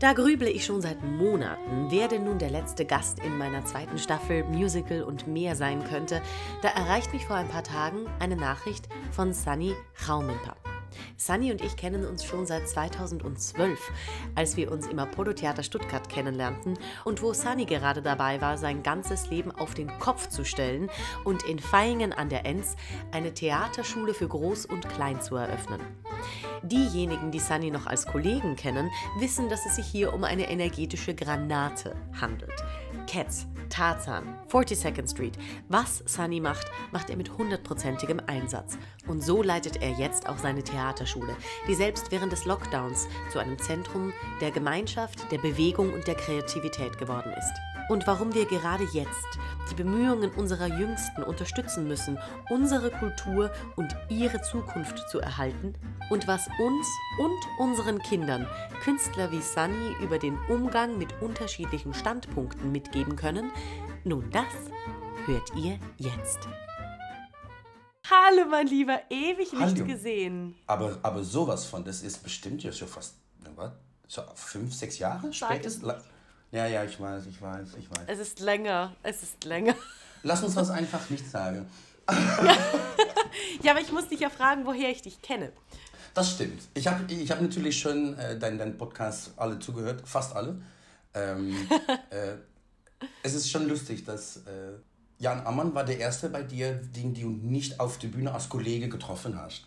Da grüble ich schon seit Monaten, wer denn nun der letzte Gast in meiner zweiten Staffel Musical und mehr sein könnte. Da erreicht mich vor ein paar Tagen eine Nachricht von Sunny Raumimper. Sunny und ich kennen uns schon seit 2012, als wir uns im Apollo Theater Stuttgart kennenlernten und wo Sunny gerade dabei war, sein ganzes Leben auf den Kopf zu stellen und in Vaihingen an der Enz eine Theaterschule für Groß und Klein zu eröffnen. Diejenigen, die Sunny noch als Kollegen kennen, wissen, dass es sich hier um eine energetische Granate handelt. Cats, Tarzan, 42nd Street. Was Sunny macht, macht er mit hundertprozentigem Einsatz. Und so leitet er jetzt auch seine Theaterschule, die selbst während des Lockdowns zu einem Zentrum der Gemeinschaft, der Bewegung und der Kreativität geworden ist und warum wir gerade jetzt die Bemühungen unserer Jüngsten unterstützen müssen, unsere Kultur und ihre Zukunft zu erhalten und was uns und unseren Kindern Künstler wie Sunny über den Umgang mit unterschiedlichen Standpunkten mitgeben können, nun das hört ihr jetzt. Hallo mein Lieber, ewig nicht Hallo. gesehen. Aber, aber sowas von, das ist bestimmt ja schon fast, was? So fünf, sechs Jahre spätestens. Ja, ja, ich weiß, ich weiß, ich weiß. Es ist länger, es ist länger. Lass uns das einfach nicht sagen. Ja, aber ich muss dich ja fragen, woher ich dich kenne. Das stimmt. Ich habe ich hab natürlich schon äh, deinen dein Podcast alle zugehört, fast alle. Ähm, äh, es ist schon lustig, dass äh, Jan Ammann war der Erste bei dir, den du nicht auf der Bühne als Kollege getroffen hast.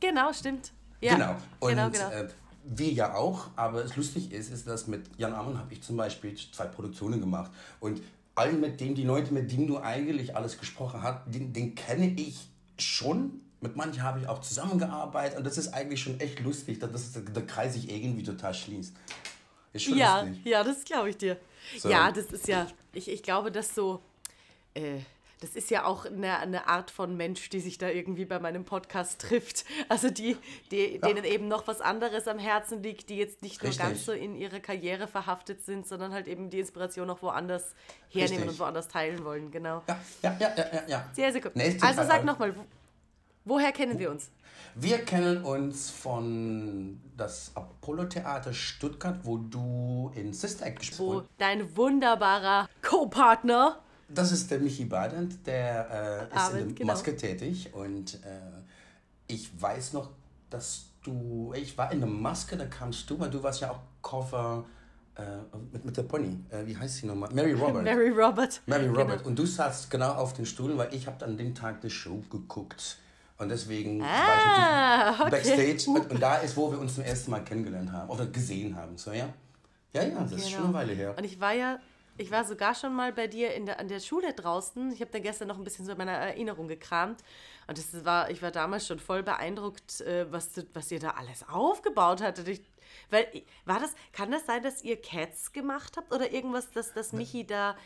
Genau, stimmt. Ja, Genau. Und genau, genau. Äh, wir ja auch, aber es lustig ist, ist, dass mit Jan Ammann habe ich zum Beispiel zwei Produktionen gemacht. Und allen mit dem, die Leute, mit denen du eigentlich alles gesprochen hast, den, den kenne ich schon. Mit manchen habe ich auch zusammengearbeitet und das ist eigentlich schon echt lustig, dass das, der Kreis sich irgendwie total schließt. Ist schon ja, lustig. ja, das glaube ich dir. So. Ja, das ist ja, ich, ich glaube, dass so, äh, das ist ja auch eine, eine Art von Mensch, die sich da irgendwie bei meinem Podcast trifft. Also die, die denen eben noch was anderes am Herzen liegt, die jetzt nicht nur Richtig. ganz so in ihre Karriere verhaftet sind, sondern halt eben die Inspiration auch woanders hernehmen Richtig. und woanders teilen wollen, genau. Ja, ja, ja, ja, ja. ja. Sehr, sehr gut. Nächste Also sag nochmal, woher kennen wir uns? Wir kennen uns von das Apollo-Theater Stuttgart, wo du in Sister Act gespielt Wo dein wunderbarer Co-Partner Das ist der Michi Badent, der äh, ist Abend, in der genau. Maske tätig und äh, ich weiß noch, dass du, ich war in der Maske, da kamst du, weil du warst ja auch Cover äh, mit, mit der Pony, äh, wie heißt sie nochmal? Mary Robert. Mary Robert. Mary Genau. Robert. Und du saßt genau auf den Stuhl, weil ich habe an dem Tag die Show geguckt. Und deswegen Ah, war ich okay. natürlich Backstage. Und, und da ist, wo wir uns zum ersten Mal kennengelernt haben oder gesehen haben. So, ja? Ja, ja, das ist schon eine Genau. Weile her. Und ich war ja, ich war sogar schon mal bei dir in der, an der Schule draußen. Ich habe da gestern noch ein bisschen so in meiner Erinnerung gekramt. Und das war, ich war damals schon voll beeindruckt, äh, was, was ihr da alles aufgebaut hattet. Ich, weil, war das, kann das sein, dass ihr Cats gemacht habt oder irgendwas, dass, dass Michi da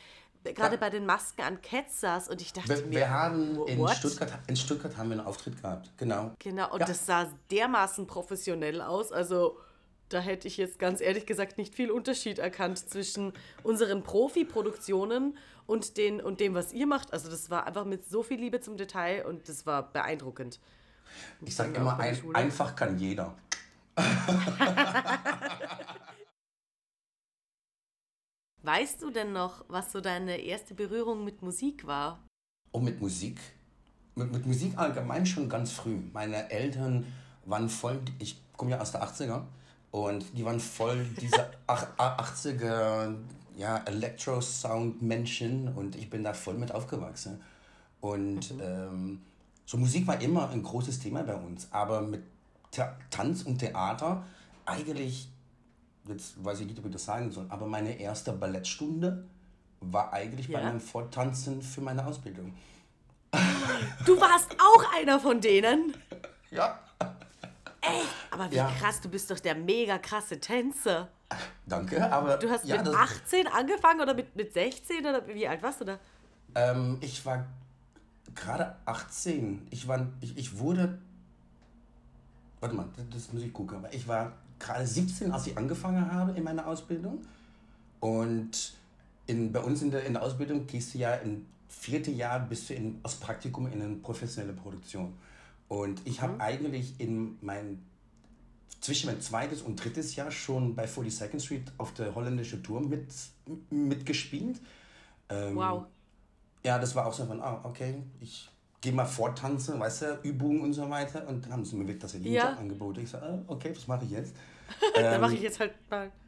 gerade Ja. bei den Masken an Cats saß und ich dachte Wir, mir, wir haben in what? Stuttgart, in Stuttgart haben wir einen Auftritt gehabt, genau. Genau, und Ja. das sah dermaßen professionell aus. Also, da hätte ich jetzt ganz ehrlich gesagt nicht viel Unterschied erkannt zwischen unseren Profi-Produktionen und, den, und dem, was ihr macht. Also, das war einfach mit so viel Liebe zum Detail und das war beeindruckend. Ich sage immer, ein, einfach kann jeder. Weißt du denn noch, was so deine erste Berührung mit Musik war? Und mit Musik, mit, mit Musik allgemein schon ganz früh. Meine Eltern waren voll, ich komme ja aus der 80er und die waren voll diese ach- a- 80er ja, Electro-Sound-Menschen und ich bin da voll mit aufgewachsen. Und ähm, so Musik war immer ein großes Thema bei uns, aber mit Ta Tanz und Theater eigentlich, jetzt weiß ich nicht, ob ich das sagen soll, aber meine erste Ballettstunde war eigentlich bei Ja? meinem Forttanzen für meine Ausbildung. Du warst auch einer von denen? Ja. Aber wie Ja. krass, du bist doch der mega krasse Tänzer. Danke, aber Du hast ja, mit das, 18 angefangen oder mit, mit 16 oder wie alt warst du da? ähm, ich war gerade 18. Ich war, ich, ich wurde, warte mal, das, muss ich gucken, aber ich war gerade 17, als ich angefangen habe in meiner Ausbildung. Und in, bei uns in der, in der Ausbildung gehst du ja im vierten Jahr bist du in, als Praktikum in eine professionelle Produktion. Und ich habe eigentlich in meinem zwischen mein zweites und drittes Jahr schon bei 42nd Street auf der holländischen Tour mit, mitgespielt. Ähm, Wow. Ja, das war auch so von, ah, okay, ich gehe mal vortanzen, weißt du, Übungen und so weiter. Und dann haben sie mir wirklich das Ja. Jobangebot. Ich so, ah, okay, was mache ich jetzt? da mache ich jetzt halt mal.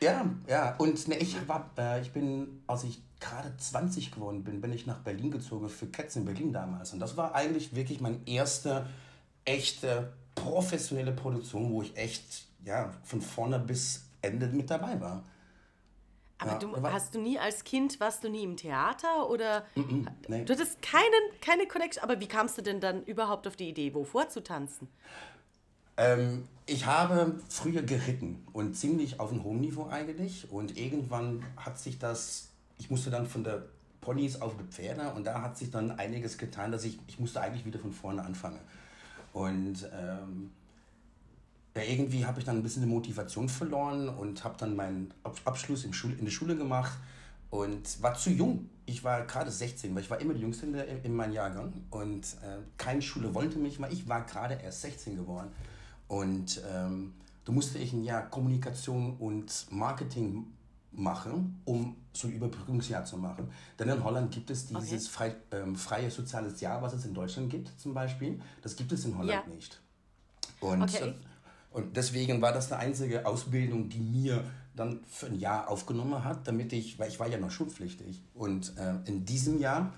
Ja, ja. Und ne, ich war, äh, ich bin, als ich gerade 20 geworden bin, bin ich nach Berlin gezogen für Cats in Berlin damals. Und das war eigentlich wirklich meine erste echte professionelle Produktion, wo ich echt ja von vorne bis Ende mit dabei war. Aber Ja, du hast du nie als Kind, warst du nie im Theater oder nee. du hattest keinen, keine Connection, aber wie kamst du denn dann überhaupt auf die Idee, wovor zu tanzen? Ähm, ich habe früher geritten und ziemlich auf einem hohen Niveau eigentlich. Und irgendwann hat sich das, ich musste dann von der Ponys auf die Pferde und da hat sich dann einiges getan, dass ich, ich musste eigentlich wieder von vorne anfangen. Und ähm, irgendwie habe ich dann ein bisschen die Motivation verloren und habe dann meinen Ab- Abschluss im Schul in der Schule gemacht und war zu jung. Ich war gerade 16, weil ich war immer die Jüngste in, der, in meinem Jahrgang und äh, keine Schule wollte mich, weil ich war gerade erst 16 geworden. Und ähm, da musste ich ein Jahr Kommunikation und Marketing machen, um so ein Überbrückungsjahr zu machen. Denn in Holland gibt es dieses frei, ähm, freie soziales Jahr, was es in Deutschland gibt zum Beispiel. Das gibt es in Holland Ja. nicht. Und, Okay. äh, und deswegen war das die einzige Ausbildung, die mir dann für ein Jahr aufgenommen hat, damit ich, weil ich war ja noch schulpflichtig. Und äh, in diesem Jahr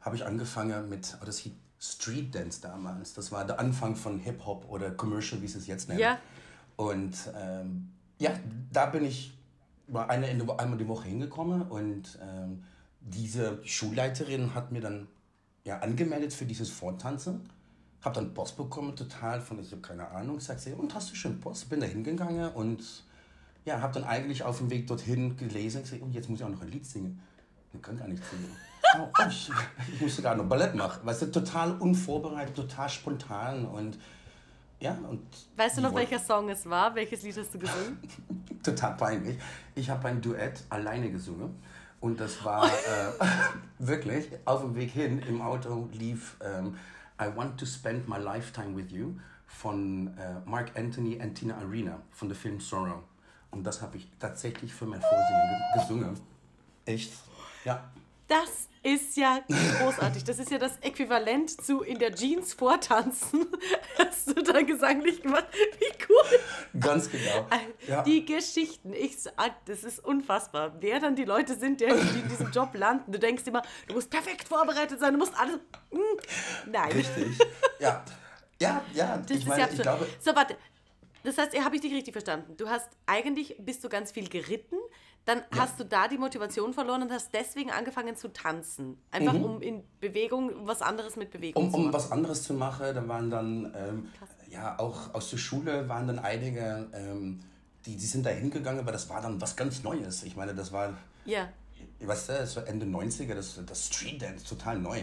habe ich angefangen mit, oh, das hieß Street Dance damals. Das war der Anfang von Hip-Hop oder Commercial, wie sie es jetzt nennen. Ja. Und ähm, ja, da bin ich eine, einmal die Woche hingekommen und ähm, diese Schulleiterin hat mir dann ja, angemeldet für dieses Vortanzen. Hab dann Post bekommen, total von, ich habe keine Ahnung. Sagt sie, und hast du schon Post? Bin da hingegangen und ja, hab dann eigentlich auf dem Weg dorthin gelesen. Ich sag, oh, jetzt muss ich auch noch ein Lied singen. Ich kann gar nicht singen. Oh, ich, ich musste gerade noch Ballett machen. Weißt du, total unvorbereitet, total spontan und ja. Und Weißt du noch, welcher Song es war? Welches Lied hast du gesungen? total peinlich. Ich habe ein Duett alleine gesungen und das war äh, wirklich auf dem Weg hin im Auto lief ähm, I Want to Spend My Lifetime with You von äh, Mark Anthony und Tina Arena von dem Film Sorrow. Und das habe ich tatsächlich für mein Vorsingen ge gesungen. Echt? Ja. Das ist ja großartig. Das ist ja das Äquivalent zu in der Jeans vortanzen. Hast du da gesanglich gemacht? Wie cool. Ganz genau. Ja. Die Geschichten, ich sag, das ist unfassbar. Wer dann die Leute sind, die in diesem Job landen. Du denkst immer, du musst perfekt vorbereitet sein, du musst alles. Hm, Nein. Richtig. Ja. Ja, ja. Das ich ist meine, ja ich glaube, So, warte. Das heißt, habe ich dich richtig verstanden? Du hast eigentlich, bist du ganz viel geritten, dann hast du da die Motivation verloren und hast deswegen angefangen zu tanzen. Einfach um in Bewegung, was anderes mit Bewegung um, zu um machen. was anderes zu machen, da waren dann, ähm, ja, auch aus der Schule waren dann einige, ähm, die, die sind da hingegangen, aber das war dann was ganz Neues. Ich meine, das war, Ja. weißt du, das war Ende 90er, das, das Street Dance, total neu.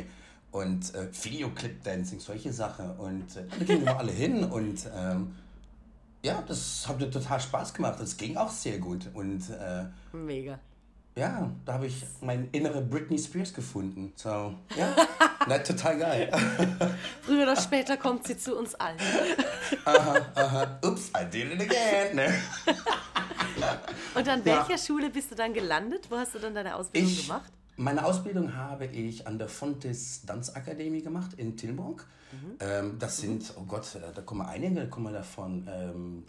Und äh, Videoclip Dancing, solche Sachen. Und äh, da gingen wir alle hin und ähm, ja, das hat mir total Spaß gemacht. Das ging auch sehr gut. Und äh, Mega. ja, da habe ich meine innere Britney Spears gefunden. So, ja, na, total geil. Früher oder später kommt sie zu uns allen. Ups, I did it again. Ne? Und an welcher Schule bist du dann gelandet? Wo hast du dann deine Ausbildung Ich, gemacht? Meine Ausbildung habe ich an der Fontes Tanzakademie gemacht in Tilburg. Ähm, das sind, oh Gott, äh, da kommen einige, da kommen davon ähm,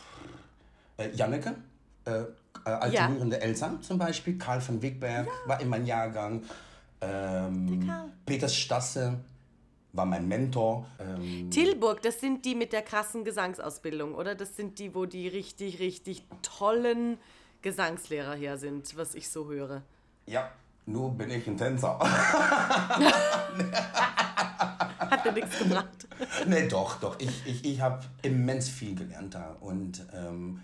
äh, Janneke, äh, äh, alternierende Eltern zum Beispiel, Karl von Wigberg war in meinem Jahrgang, ähm. Peter Stasse war mein Mentor. Ähm, Tilburg, das sind die mit der krassen Gesangsausbildung, oder? Das sind die, wo die richtig, richtig tollen Gesangslehrer her sind, was ich so höre. ja, nur bin ich ein Tänzer. Hat dir nichts gebracht. nee, doch, doch. Ich, ich, ich habe immens viel gelernt da. Und ähm,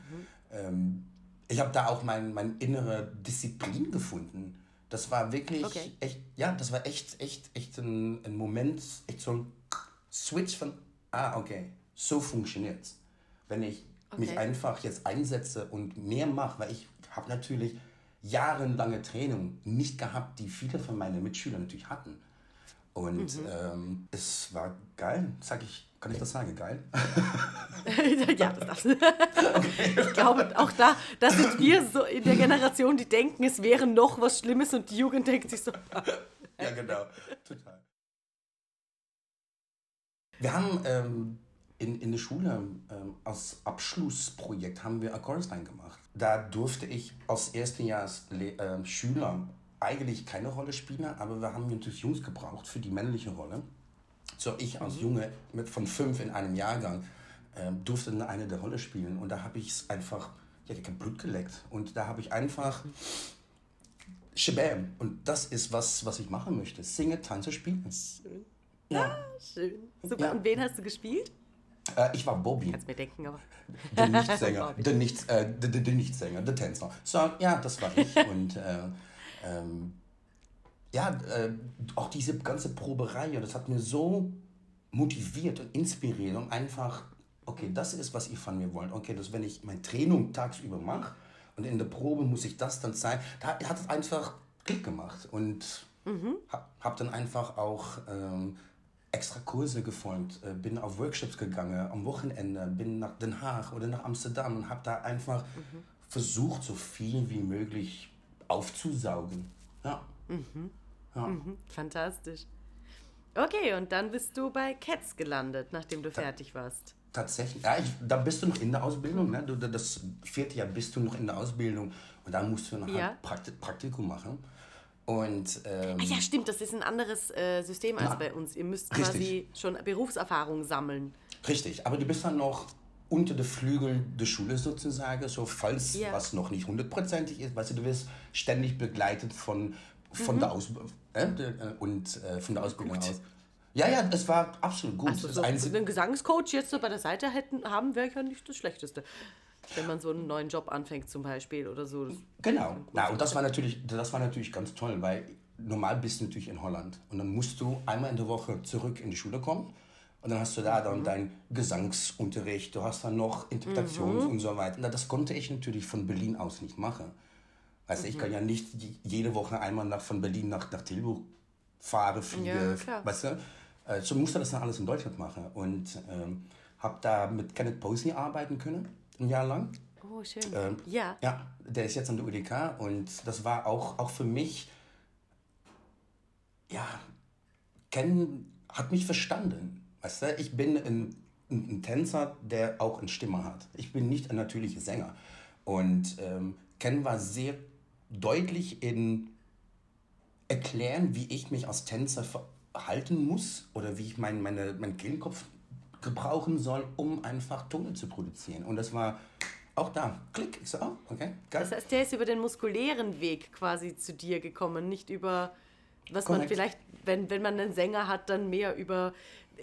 ähm, ich habe da auch mein, mein innere Disziplin gefunden. Das war wirklich Okay. echt, ja, das war echt, echt, echt ein, ein Moment, echt so ein Switch von, ah, okay, so funktioniert's. Wenn ich mich Okay. einfach jetzt einsetze und mehr mache, weil ich habe natürlich jahrelange Training nicht gehabt, die viele von meinen Mitschülern natürlich hatten. Und mhm. ähm, es war geil, sag ich, kann ich das sagen, geil? ja, das darfst du. Okay. Ich glaube, auch da, da sind wir so in der Generation, die denken, es wäre noch was Schlimmes und die Jugend denkt sich so. ja, genau, total. Wir haben ähm, in, in der Schule ähm, als Abschlussprojekt haben wir Akkordstein gemacht. Da durfte ich als Erstejahrs äh, Schüler eigentlich keine Rolle spielen, aber wir haben natürlich Jungs gebraucht für die männliche Rolle. So ich als mhm. Junge mit von fünf in einem Jahrgang äh, durfte eine der Rolle spielen und da habe ich es einfach, ja, ich habe Blut geleckt und da habe ich einfach Shabam und das ist was, was ich machen möchte. Singe, tanze, spielen. Schön. Ja, ah, schön. Super. Ja. Und wen hast du gespielt? Äh, ich war Bobby. Kannst mir denken, aber. Der Nichtsänger. der, Nicht, äh, der, der, der Nichtsänger, der Tänzer. So, ja, das war ich. Und äh, ähm, ja, äh, auch diese ganze Proberei, das hat mir so motiviert und inspiriert und einfach, okay, das ist, was ihr von mir wollt. Okay, dass wenn ich mein Training tagsüber mache und in der Probe muss ich das dann zeigen, da hat es einfach Klick gemacht und mhm. habe hab dann einfach auch ähm, extra Kurse gefolgt, äh, bin auf Workshops gegangen am Wochenende, bin nach Den Haag oder nach Amsterdam und habe da einfach mhm. versucht, so viel wie möglich aufzusaugen. Ja. Mhm. ja. Mhm. Fantastisch. Okay, und dann bist du bei Cats gelandet, nachdem du Ta fertig warst. Tatsächlich, ja, ich, da bist du noch in der Ausbildung, ne? Du, das vierte Jahr bist du noch in der Ausbildung und da musst du noch ja. halt Prakti Praktikum machen. Und, ähm, ah ja, stimmt, das ist ein anderes äh, System als na, bei uns. Ihr müsst richtig. quasi schon Berufserfahrung sammeln. Richtig, aber du bist dann noch unter den Flügeln der Schule sozusagen, so falls ja. was noch nicht hundertprozentig ist, weißt du, du wirst ständig begleitet von, von mhm. der Ausbildung äh, äh, und äh, von der Ausbildung gut. aus. Ja, ja, es war absolut gut. Also so, einen Gesangscoach jetzt so bei der Seite hätten, haben wäre ja nicht das Schlechteste. Wenn man so einen neuen Job anfängt zum Beispiel oder so. Genau. Ja, und das war, natürlich, das war natürlich ganz toll, weil normal bist du natürlich in Holland. Und dann musst du einmal in der Woche zurück in die Schule kommen. Und dann hast du da dann mhm. deinen Gesangsunterricht, du hast dann noch Interpretations mhm. und so weiter. Das konnte ich natürlich von Berlin aus nicht machen. Weißt mhm. ich kann ja nicht jede Woche einmal nach, von Berlin nach, nach Tilburg fahren, fliegen. Ja, weißt du? Äh, so musste das dann alles in Deutschland machen. Und ähm, habe da mit Kenneth Posey arbeiten können, ein Jahr lang. Oh, schön. Ähm, ja. Ja, der ist jetzt an der UDK und das war auch, auch für mich, ja, Ken hat mich verstanden. Weißt du, ich bin ein, ein, Tänzer, der auch eine Stimme hat. Ich bin nicht ein natürlicher Sänger. Und ähm, Ken war sehr deutlich in erklären, wie ich mich als Tänzer verhalten muss oder wie ich meinen meine, mein Kehlkopf gebrauchen soll, um einfach Töne zu produzieren. Und das war auch da, klick. Ich so, oh, okay, geil. Das heißt, der ist über den muskulären Weg quasi zu dir gekommen, nicht über, was Correct. man vielleicht, wenn, wenn man einen Sänger hat, dann mehr über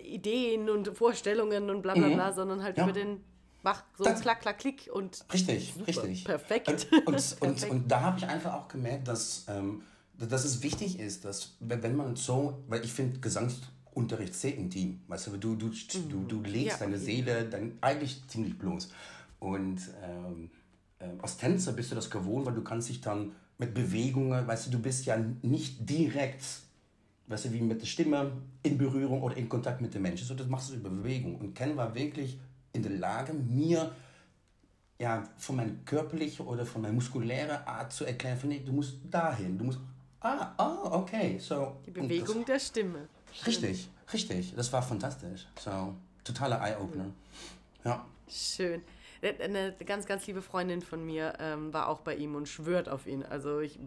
Ideen und Vorstellungen und bla bla mhm. bla, sondern halt ja. über den mach so das, klack, klack, klick und. Richtig, super, richtig. Perfekt. Und, und, perfekt. Und, und, da habe ich einfach auch gemerkt, dass, ähm, dass es wichtig ist, dass wenn man so, weil ich finde, Gesangsunterricht sehr intim, weißt du, du, du, mhm. du, du legst ja, deine Seele dann eigentlich ziemlich bloß. Und ähm, äh, als Tänzer bist du das gewohnt, weil du kannst dich dann mit Bewegungen, weißt du, du bist ja nicht direkt weißt du, wie mit der Stimme in Berührung oder in Kontakt mit den Menschen. So, das machst du über Bewegung. Und Ken war wirklich in der Lage, mir ja, von meiner körperlichen oder von meiner muskulären Art zu erklären, von, nee, du musst dahin, du musst, ah, ah, okay. So, Die Bewegung das, der Stimme. Schön. Richtig, richtig. Das war fantastisch. So, totaler Eye-Opener. Ja. Schön. Eine ganz, ganz liebe Freundin von mir ähm, war auch bei ihm und schwört auf ihn. Also ich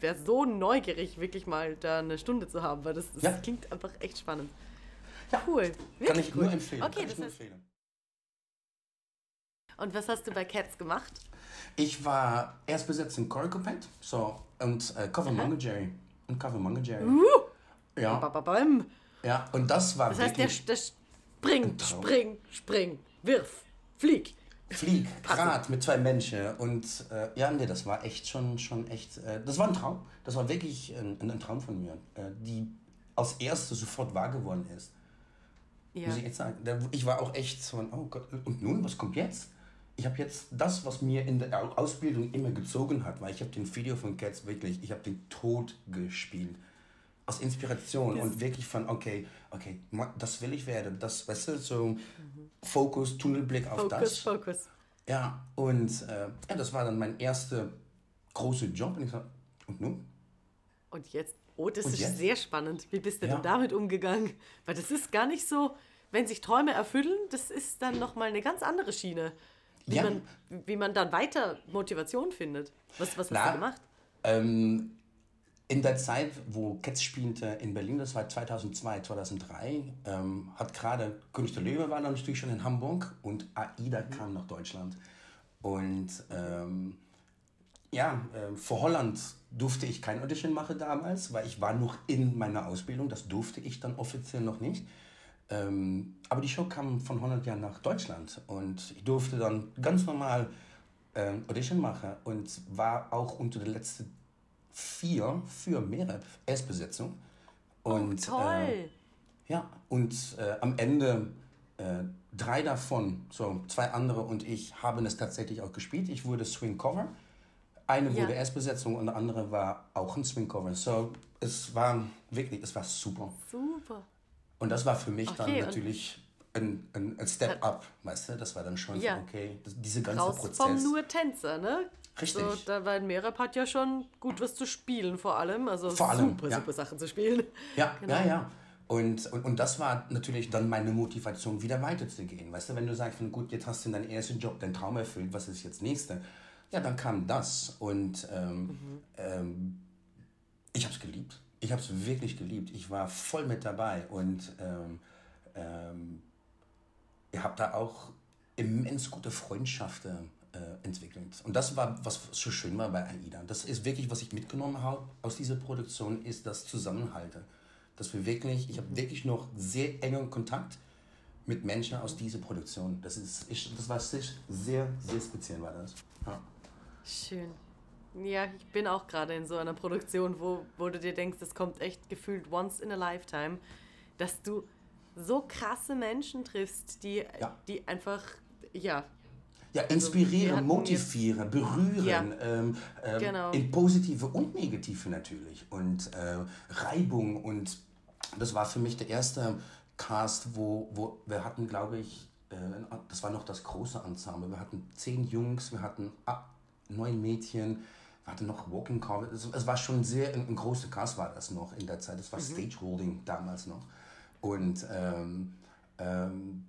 wäre so neugierig, wirklich mal da eine Stunde zu haben, weil das, das ja. klingt einfach echt spannend. Ja. Cool. Wirklich Kann ich cool. nur empfehlen. Okay, das heißt, empfehlen. Und was hast du bei Cats gemacht? Ich war erst besetzt in Coricopet so, und äh, Cover Manga Jerry. Und Cover Manga Jerry. Uh, ja. Bababam. Ja, und das war Das heißt, der, der spring, spring, spring, wirf, flieg. Flieg, Rad mit zwei Menschen. Und äh, ja, nee, das war echt schon, schon echt, äh, das war ein Traum. Das war wirklich ein, ein Traum von mir, äh, die als erste sofort wahr geworden ist. Ja. Muss ich jetzt sagen. Ich war auch echt so, oh Gott, und nun, was kommt jetzt? Ich habe jetzt das, was mir in der Ausbildung immer gezogen hat, weil ich habe den Video von Cats wirklich, ich habe den Tod gespielt. Aus Inspiration yes. und wirklich von, okay, okay, das will ich werden. Das, weißt du, so mhm. Fokus, Tunnelblick auf Focus, das. Fokus, Fokus. Ja, und äh, ja, das war dann mein erster großer Job. Und ich so, und nun? Und jetzt? Oh, das und ist jetzt? sehr spannend. Wie bist denn ja. du damit umgegangen? Weil das ist gar nicht so, wenn sich Träume erfüllen, das ist dann nochmal eine ganz andere Schiene. Wie, ja. man, wie man dann weiter Motivation findet. Was, was hast Na, du gemacht? Ähm, in der Zeit, wo Cats spielte in Berlin, das war 2002, 2003, ähm, hat gerade König der Löwe war dann natürlich schon in Hamburg und AIDA mhm. kam nach Deutschland. Und ähm, ja, äh, für Holland durfte ich kein Audition machen damals, weil ich war noch in meiner Ausbildung. Das durfte ich dann offiziell noch nicht. Ähm, aber die Show kam von 100 Jahren nach Deutschland und ich durfte dann ganz normal ähm, Audition machen und war auch unter den letzten vier für Mereb Erstbesetzung. Und, oh, toll! Äh, ja, und äh, am Ende äh, drei davon, so zwei andere und ich, haben es tatsächlich auch gespielt. Ich wurde Swing Cover. Eine wurde ja. Erstbesetzung und der andere war auch ein Swing Cover. So, es war wirklich, es war super. Super. Und das war für mich okay, dann natürlich ein, ein, ein Step up, weißt du? Das war dann schon ja. okay, das, diese ganze Raus Prozess. vom nur Tänzer, ne? Richtig. So, da, weil Merab hat ja schon gut was zu spielen, vor allem. Also vor allem, super, ja. super Sachen zu spielen. Ja, genau. ja, ja. Und, und, und das war natürlich dann meine Motivation, wieder weiterzugehen. Weißt du, wenn du sagst, gut, jetzt hast du deinen ersten Job, deinen Traum erfüllt, was ist jetzt nächste? Ja, dann kam das. Und ähm, mhm. ähm, ich habe es geliebt. Ich habe es wirklich geliebt. Ich war voll mit dabei. Und ähm, ähm, ihr habt da auch immens gute Freundschaften äh, entwickelt. Und das war, was so schön war bei AIDA. Das ist wirklich, was ich mitgenommen habe aus dieser Produktion, ist das Zusammenhalten. Dass wir wirklich, ich habe wirklich noch sehr engen Kontakt mit Menschen aus dieser Produktion. Das, ist, ich, das war sehr, sehr, sehr speziell war das. Ja. Schön. Ja, ich bin auch gerade in so einer Produktion, wo, wo du dir denkst, das kommt echt gefühlt once in a lifetime, dass du so krasse Menschen triffst, die, ja. die einfach, ja. Ja, also inspirieren, also, motivieren, berühren, ja. ähm, ähm, genau. in positive und negative natürlich. Und äh, Reibung und das war für mich der erste Cast, wo, wo wir hatten, glaube ich, äh, das war noch das große Ensemble. Wir hatten zehn Jungs, wir hatten neun Mädchen, wir hatten noch Walking Car. Es, es war schon sehr, ein, ein großer Cast war das noch in der Zeit. Das war mhm. Stageholding damals noch. Und ähm, ähm,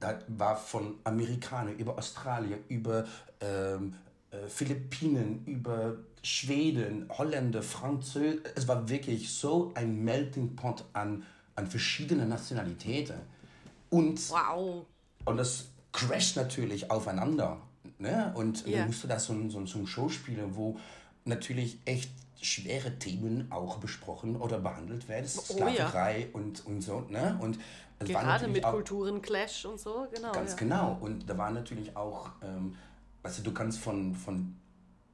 da war von Amerikanern über Australien, über ähm, äh, Philippinen, über Schweden, Holländer, Französen. Es war wirklich so ein Melting Pot an, an verschiedenen Nationalitäten. Und, wow. und das crasht natürlich aufeinander. Ne? Und yeah. dann musst du das so, so, so ein Show spielen, wo natürlich echt schwere Themen auch besprochen oder behandelt werden. Oh, Sklaverei ja. und, und so. Ne? Und Gerade mit Kulturenclash und so, genau. Ganz ja. genau. Und da war natürlich auch, ähm, weißt du, du kannst von, von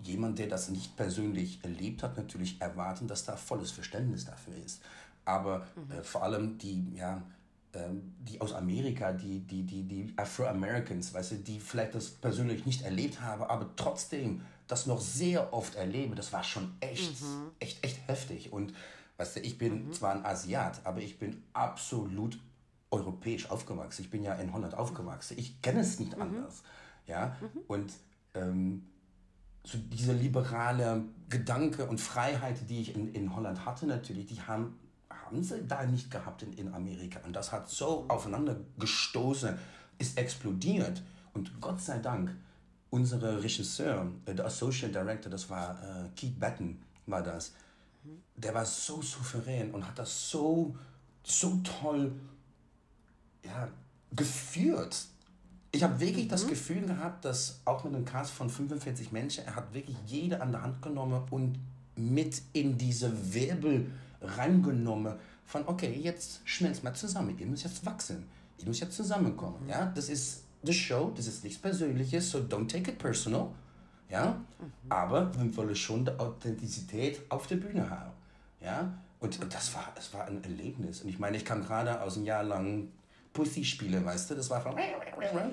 jemand, der das nicht persönlich erlebt hat, natürlich erwarten, dass da volles Verständnis dafür ist. Aber mhm. äh, vor allem die, ja, ähm, die aus Amerika, die, die, die, die Afro-Americans, weißt du, die vielleicht das persönlich nicht erlebt haben, aber trotzdem das noch sehr oft erlebe, das war schon echt, mhm. echt, echt heftig. Und weißt du, ich bin mhm. zwar ein Asiat, aber ich bin absolut europäisch aufgewachsen. Ich bin ja in Holland aufgewachsen. Ich kenne es nicht mhm. anders. Ja? Mhm. Und ähm, so diese liberale Gedanke und Freiheit, die ich in, in Holland hatte, natürlich, die haben, haben sie da nicht gehabt in, in Amerika. Und das hat so aufeinander gestoßen, ist explodiert. Und Gott sei Dank unsere Regisseur, äh, der Associate Director, das war äh, Keith Batten, war das. Der war so souverän und hat das so, so toll ja, geführt. Ich habe wirklich mhm. das Gefühl gehabt, dass auch mit einem Cast von 45 Menschen, er hat wirklich jede an der Hand genommen und mit in diese Wirbel reingenommen von, okay, jetzt schmelzt mal zusammen, ihr müsst jetzt wachsen, ihr müsst jetzt zusammenkommen. Mhm. Ja, das ist the show, das ist nichts Persönliches, so don't take it personal. Ja? Mhm. Aber wir wollen schon die Authentizität auf der Bühne haben. Ja? Und, und das, war, das war ein Erlebnis. Und ich meine, ich kann gerade aus einem Jahr lang Pussy spielen, weißt du? Das war von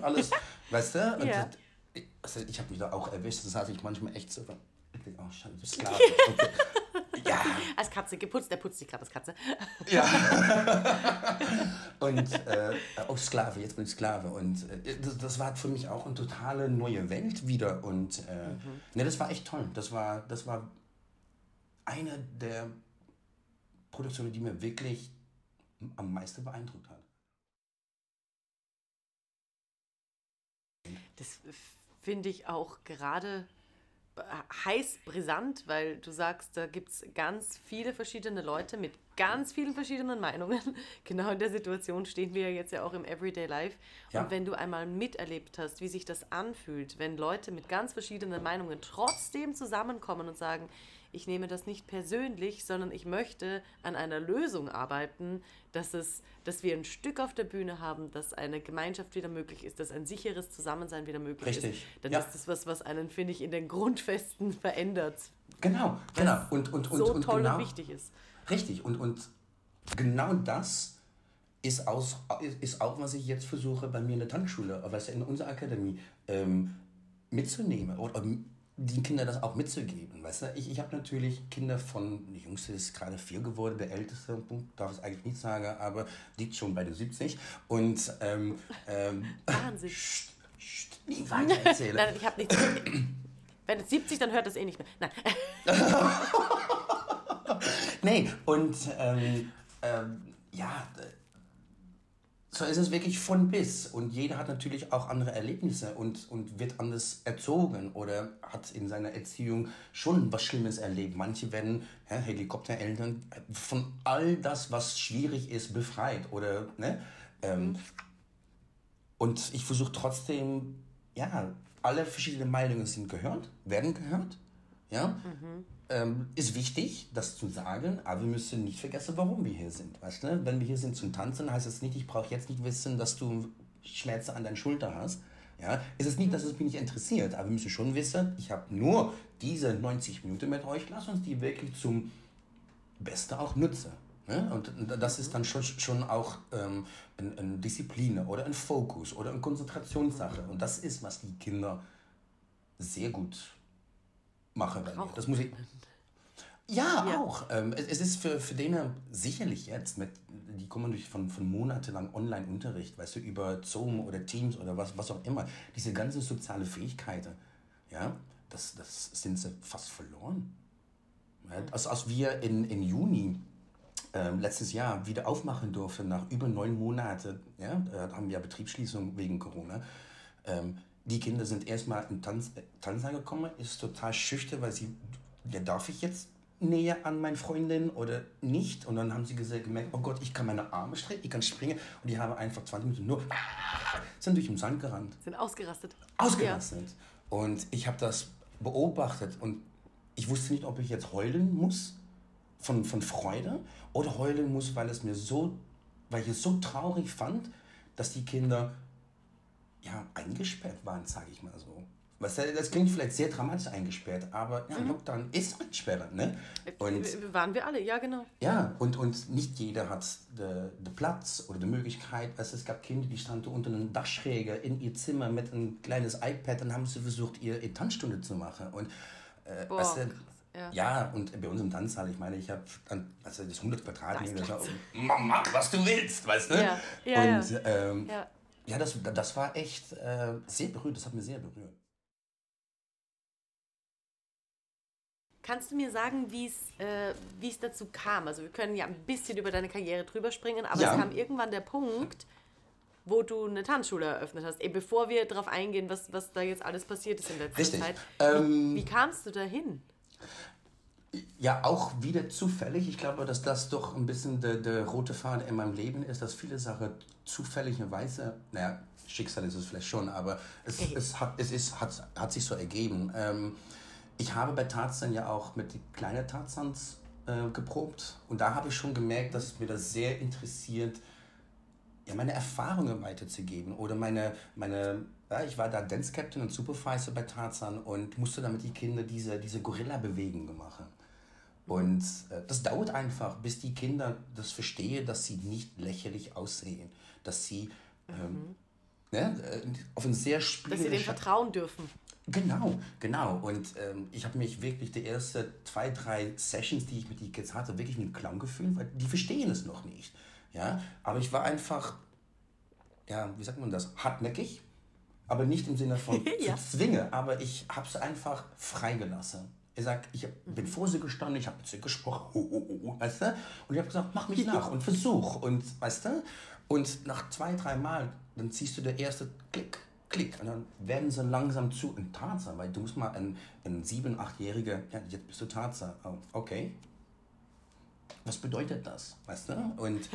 alles, weißt du? Ja. das, also ich habe mich da auch erwischt, das hatte ich manchmal echt so. Oh, Scheiße, Sklave. Okay. Ja. Als Katze geputzt, der putzt sich gerade als Katze. Ja. und äh, auch Sklave, jetzt bin ich Sklave. Und äh, das, das, war für mich auch eine totale neue Welt wieder. Und äh, mhm. ne, das war echt toll. Das war, das war eine der Produktionen, die mir wirklich am meisten beeindruckt hat. Das finde ich auch gerade heiß brisant, weil du sagst, da gibt es ganz viele verschiedene Leute mit ganz vielen verschiedenen Meinungen. Genau in der Situation stehen wir jetzt ja auch im Everyday Life. Ja. Und wenn du einmal miterlebt hast, wie sich das anfühlt, wenn Leute mit ganz verschiedenen Meinungen trotzdem zusammenkommen und sagen, ich nehme das nicht persönlich, sondern ich möchte an einer Lösung arbeiten, dass, es, dass wir ein Stück auf der Bühne haben, dass eine Gemeinschaft wieder möglich ist, dass ein sicheres Zusammensein wieder möglich Richtig. ist. Dann ja. ist das was, was einen, finde ich, in den Grundfesten verändert. Genau, genau. Und, und, und, so und toll genau, und wichtig ist. Richtig. Und, und genau das ist, aus, ist auch, was ich jetzt versuche bei mir in der Tanzschule, was in unserer Akademie ähm, mitzunehmen oder die Kinder das auch mitzugeben. Weißt du? Ich, ich habe natürlich Kinder von, die Jüngste ist gerade vier geworden, der älteste, darf ich eigentlich nicht sagen, aber liegt schon bei den 70. Und ähm, ähm, Wahnsinn. Pst, pst, nie weiter erzählen. Nein, ich habe nichts. Wenn es 70, dann hört das eh nicht mehr. Nein. nee, und ähm, ähm, ja, so ist es wirklich von bis. Und jeder hat natürlich auch andere Erlebnisse und, und wird anders erzogen oder hat in seiner Erziehung schon was Schlimmes erlebt. Manche werden ja, Helikoptereltern von all das, was schwierig ist, befreit. Oder, ne? Ähm, und ich versuche trotzdem, ja, alle verschiedenen Meinungen sind gehört, werden gehört. Ja? Mhm ähm, ist wichtig, das zu sagen, aber wir müssen nicht vergessen, warum wir hier sind. Weißt du? Wenn wir hier sind zum Tanzen, heißt das nicht, ich brauche jetzt nicht wissen, dass du Schmerzen an deiner Schulter hast. Ja, es ist nicht, dass es mich nicht interessiert, aber wir müssen schon wissen, ich habe nur diese 90 Minuten mit euch, lass uns die wirklich zum Besten auch nutzen. Ne? Und das ist dann schon, schon auch ähm, eine, eine Disziplin oder ein Fokus oder eine Konzentrationssache. Und das ist, was die Kinder sehr gut mache. Das muss ich. Ja, ja. auch. Ähm, es, es, ist für, für denen sicherlich jetzt, mit, die kommen durch von, von monatelang Online-Unterricht, weißt du, über Zoom oder Teams oder was, was auch immer, diese ganzen soziale Fähigkeiten, ja, das, das sind sie fast verloren. Ja, als, als wir in, in Juni äh, letztes Jahr wieder aufmachen durften, nach über neun Monaten, ja, da haben wir Betriebsschließung wegen Corona, ähm, die Kinder sind erstmal in Tanz, äh, Tanz angekommen, ist total schüchtern, weil sie, ja, darf ich jetzt näher an meine Freundin oder nicht? Und dann haben sie gesagt, gemerkt, oh Gott, ich kann meine Arme strecken, ich kann springen. Und die haben einfach 20 Minuten nur, sind durch den Sand gerannt. Sind ausgerastet. Ausgerastet. Ja. Und ich habe das beobachtet und ich wusste nicht, ob ich jetzt heulen muss von, von Freude oder heulen muss, weil es mir so, weil ich es so traurig fand, dass die Kinder ja, eingesperrt waren, sage ich mal so. Was, das klingt vielleicht sehr dramatisch eingesperrt, aber ja, mhm. Lockdown ist einsperren. Ne? Und, waren wir alle, ja genau. Ja, und, und nicht jeder hat den Platz oder die Möglichkeit. Also es gab Kinder, die standen unter einem Dachschräger in ihr Zimmer mit einem kleines iPad und haben sie versucht, ihre Tanzstunde zu machen. Und, äh, Boah, weißt du, ja. ja. und bei uns im Tanzsaal, ich meine, ich habe also das 100 Quadratmeter, mach was du willst, weißt du? Ja, ja, und, ähm, ja. Das, das war echt äh, sehr berührt, das hat mir sehr berührt. Kannst du mir sagen, wie äh, es dazu kam? Also wir können ja ein bisschen über deine Karriere drüber springen, aber ja. es kam irgendwann der Punkt, wo du eine Tanzschule eröffnet hast. Eben bevor wir darauf eingehen, was, was da jetzt alles passiert ist in der Richtig. Zeit. Ähm, wie, wie kamst du dahin? Ja, auch wieder zufällig. Ich glaube, dass das doch ein bisschen der, der rote Faden in meinem Leben ist, dass viele Sachen zufälligerweise, naja, Schicksal ist es vielleicht schon, aber es, okay. es, hat, es ist, hat, hat sich so ergeben. Ähm, ich habe bei Tarzan ja auch mit kleinen Tarzans äh, geprobt und da habe ich schon gemerkt, dass mir das sehr interessiert, ja, meine Erfahrungen weiterzugeben oder meine, meine ja, ich war da Dance Captain und Supervisor bei Tarzan und musste damit die Kinder diese, diese Gorilla-Bewegungen machen. Und äh, das dauert einfach, bis die Kinder das verstehen, dass sie nicht lächerlich aussehen, dass sie ähm, mhm. ne, äh, auf ein sehr Dass sie dem vertrauen dürfen. Genau, genau. Und ähm, ich habe mich wirklich die ersten zwei, drei Sessions, die ich mit den Kids hatte, wirklich mit Clown gefühlt, weil die verstehen es noch nicht. Ja, aber ich war einfach, ja, wie sagt man das, hartnäckig, aber nicht im Sinne von Ja. zwinge, aber ich habe es einfach freigelassen. Ich sag, ich bin vor sie gestanden, ich habe mit sie gesprochen, oh, oh, oh, weißt du? Und ich habe gesagt, mach mich nach und versuch. Und weißt du? Und nach zwei, drei Mal, dann ziehst du der erste Klick, Klick. Und dann werden sie langsam zu ein Tarzan, weil du musst mal ein, ein sieben-, achtjähriger, ja, jetzt bist du Tarzan. Oh, okay. Was bedeutet das? Weißt du? Und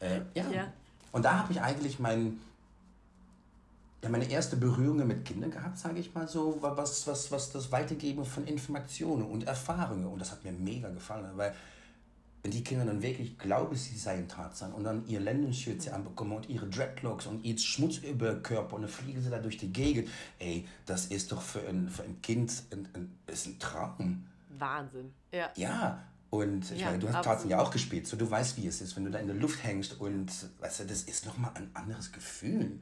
äh, ja. Ja. Und da habe ich eigentlich mein, ja, meine erste Berührung mit Kindern gehabt, sage ich mal so, war was, was, was das Weitergeben von Informationen und Erfahrungen. Und das hat mir mega gefallen, weil wenn die Kinder dann wirklich glauben, sie seien Tarzan und dann ihr Lendenschürze anbekommen und ihre Dreadlocks und ihr Schmutz über Körper und dann fliegen sie da durch die Gegend. Ey, das ist doch für ein, für ein Kind ein, ein, ist ein Traum. Wahnsinn. Ja. Ja, und ich Ja, meine, du hast. Tarzan ja auch gespielt, so du weißt, wie es ist, wenn du da in der Luft hängst und, weißt du, das ist nochmal ein anderes Gefühl.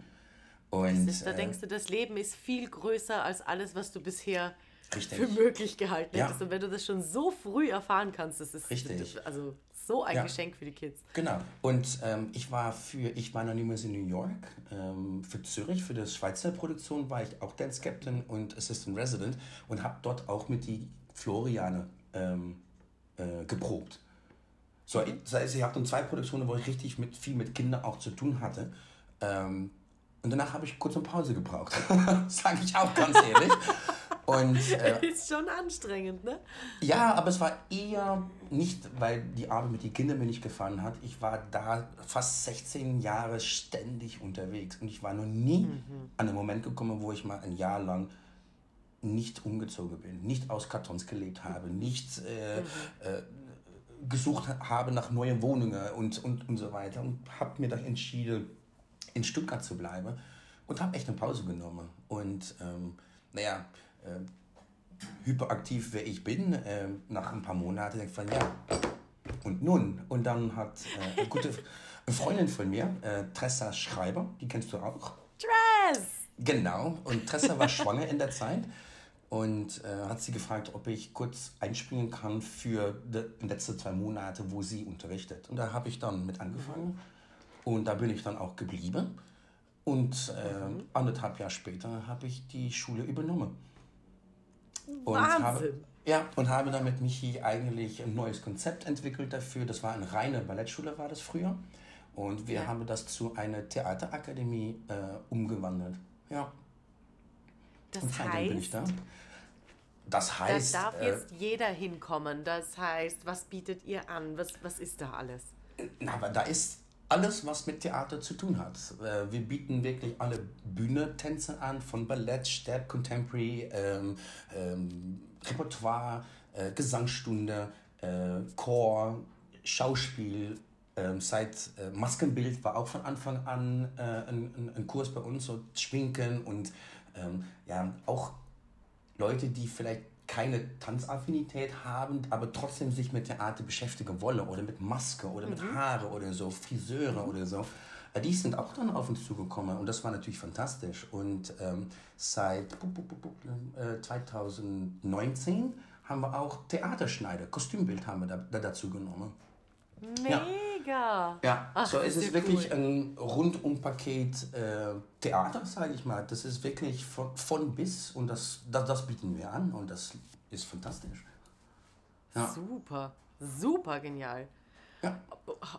Und, Das, da äh, denkst du, das Leben ist viel größer als alles, was du bisher Richtig. für möglich gehalten Ja. hättest. Und wenn du das schon so früh erfahren kannst, das ist Richtig. Also so ein Ja. Geschenk für die Kids. Genau. Und ähm, ich war für, ich war noch niemals in New York. Ähm, für Zürich, für das Schweizer Produktion war ich auch Dance Captain und Assistant Resident und habe dort auch mit die Floriane ähm, äh, geprobt. So, ich, das heißt, ich habe dann zwei Produktionen, wo ich richtig mit, viel mit Kindern auch zu tun hatte. Und danach habe ich kurz eine Pause gebraucht. Sage ich auch ganz ehrlich. Und äh, Ist schon anstrengend, ne? ja, aber es war eher nicht, weil die Arbeit mit den Kindern mir nicht gefallen hat. Ich war da fast 16 Jahre ständig unterwegs und ich war noch nie an einen Moment gekommen, wo ich mal ein Jahr lang nicht umgezogen bin, nicht aus Kartons gelebt habe, nicht äh, äh, gesucht habe nach neuen Wohnungen und, und, und so weiter und habe mir dann entschieden, in Stuttgart zu bleiben und habe echt eine Pause genommen. Und ähm, naja, äh, hyperaktiv, wer ich bin, äh, nach ein paar Monaten denke ich von, ja, und nun? Und dann hat äh, eine gute Freundin von mir, äh, Tressa Schreiber, die kennst du auch. Dress! Genau, und Tressa war schwanger in der Zeit und äh, hat sie gefragt, ob ich kurz einspringen kann für die letzten zwei Monate, wo sie unterrichtet. Und da habe ich dann mit angefangen und da bin ich dann auch geblieben. Und äh, anderthalb Jahre später habe ich die Schule übernommen. Und Wahnsinn. Habe, ja, und habe dann mit Michi eigentlich ein neues Konzept entwickelt dafür. Das war eine reine Ballettschule, war das früher. Und wir Ja. haben das zu einer Theaterakademie äh, umgewandelt. Ja, Das und seitdem bin ich heißt, da. Das da heißt, darf äh, jetzt jeder hinkommen. Das heißt, was bietet ihr an? Was, was ist da alles? na, aber da ist alles, was mit Theater zu tun hat. Äh, wir bieten wirklich alle Bühnentänze an, von Ballett, Step, Contemporary, ähm, ähm, Repertoire, äh, Gesangsstunde, äh, Chor, Schauspiel. Ähm, seit äh, Maskenbild war auch von Anfang an äh, ein, ein, Kurs bei uns, so Schminken und ähm, ja, auch Leute, die vielleicht keine Tanzaffinität haben, aber trotzdem sich mit Theater beschäftigen wollen oder mit Maske oder mit Haare oder so, Friseure oder so. äh, Die sind auch dann auf uns zugekommen und das war natürlich fantastisch. Und ähm, seit bup, bup, bup, bup, äh, 2019 haben wir auch Theaterschneider, Kostümbild haben wir da, da dazu genommen. Ja. Mega! Ja, Ach, so das ist ist es wirklich cool. ein Rundumpaket äh, Theater, sage ich mal. Das ist wirklich von, von bis und das, das, das bieten wir an und das ist fantastisch. Ja. Super, super genial. Ja.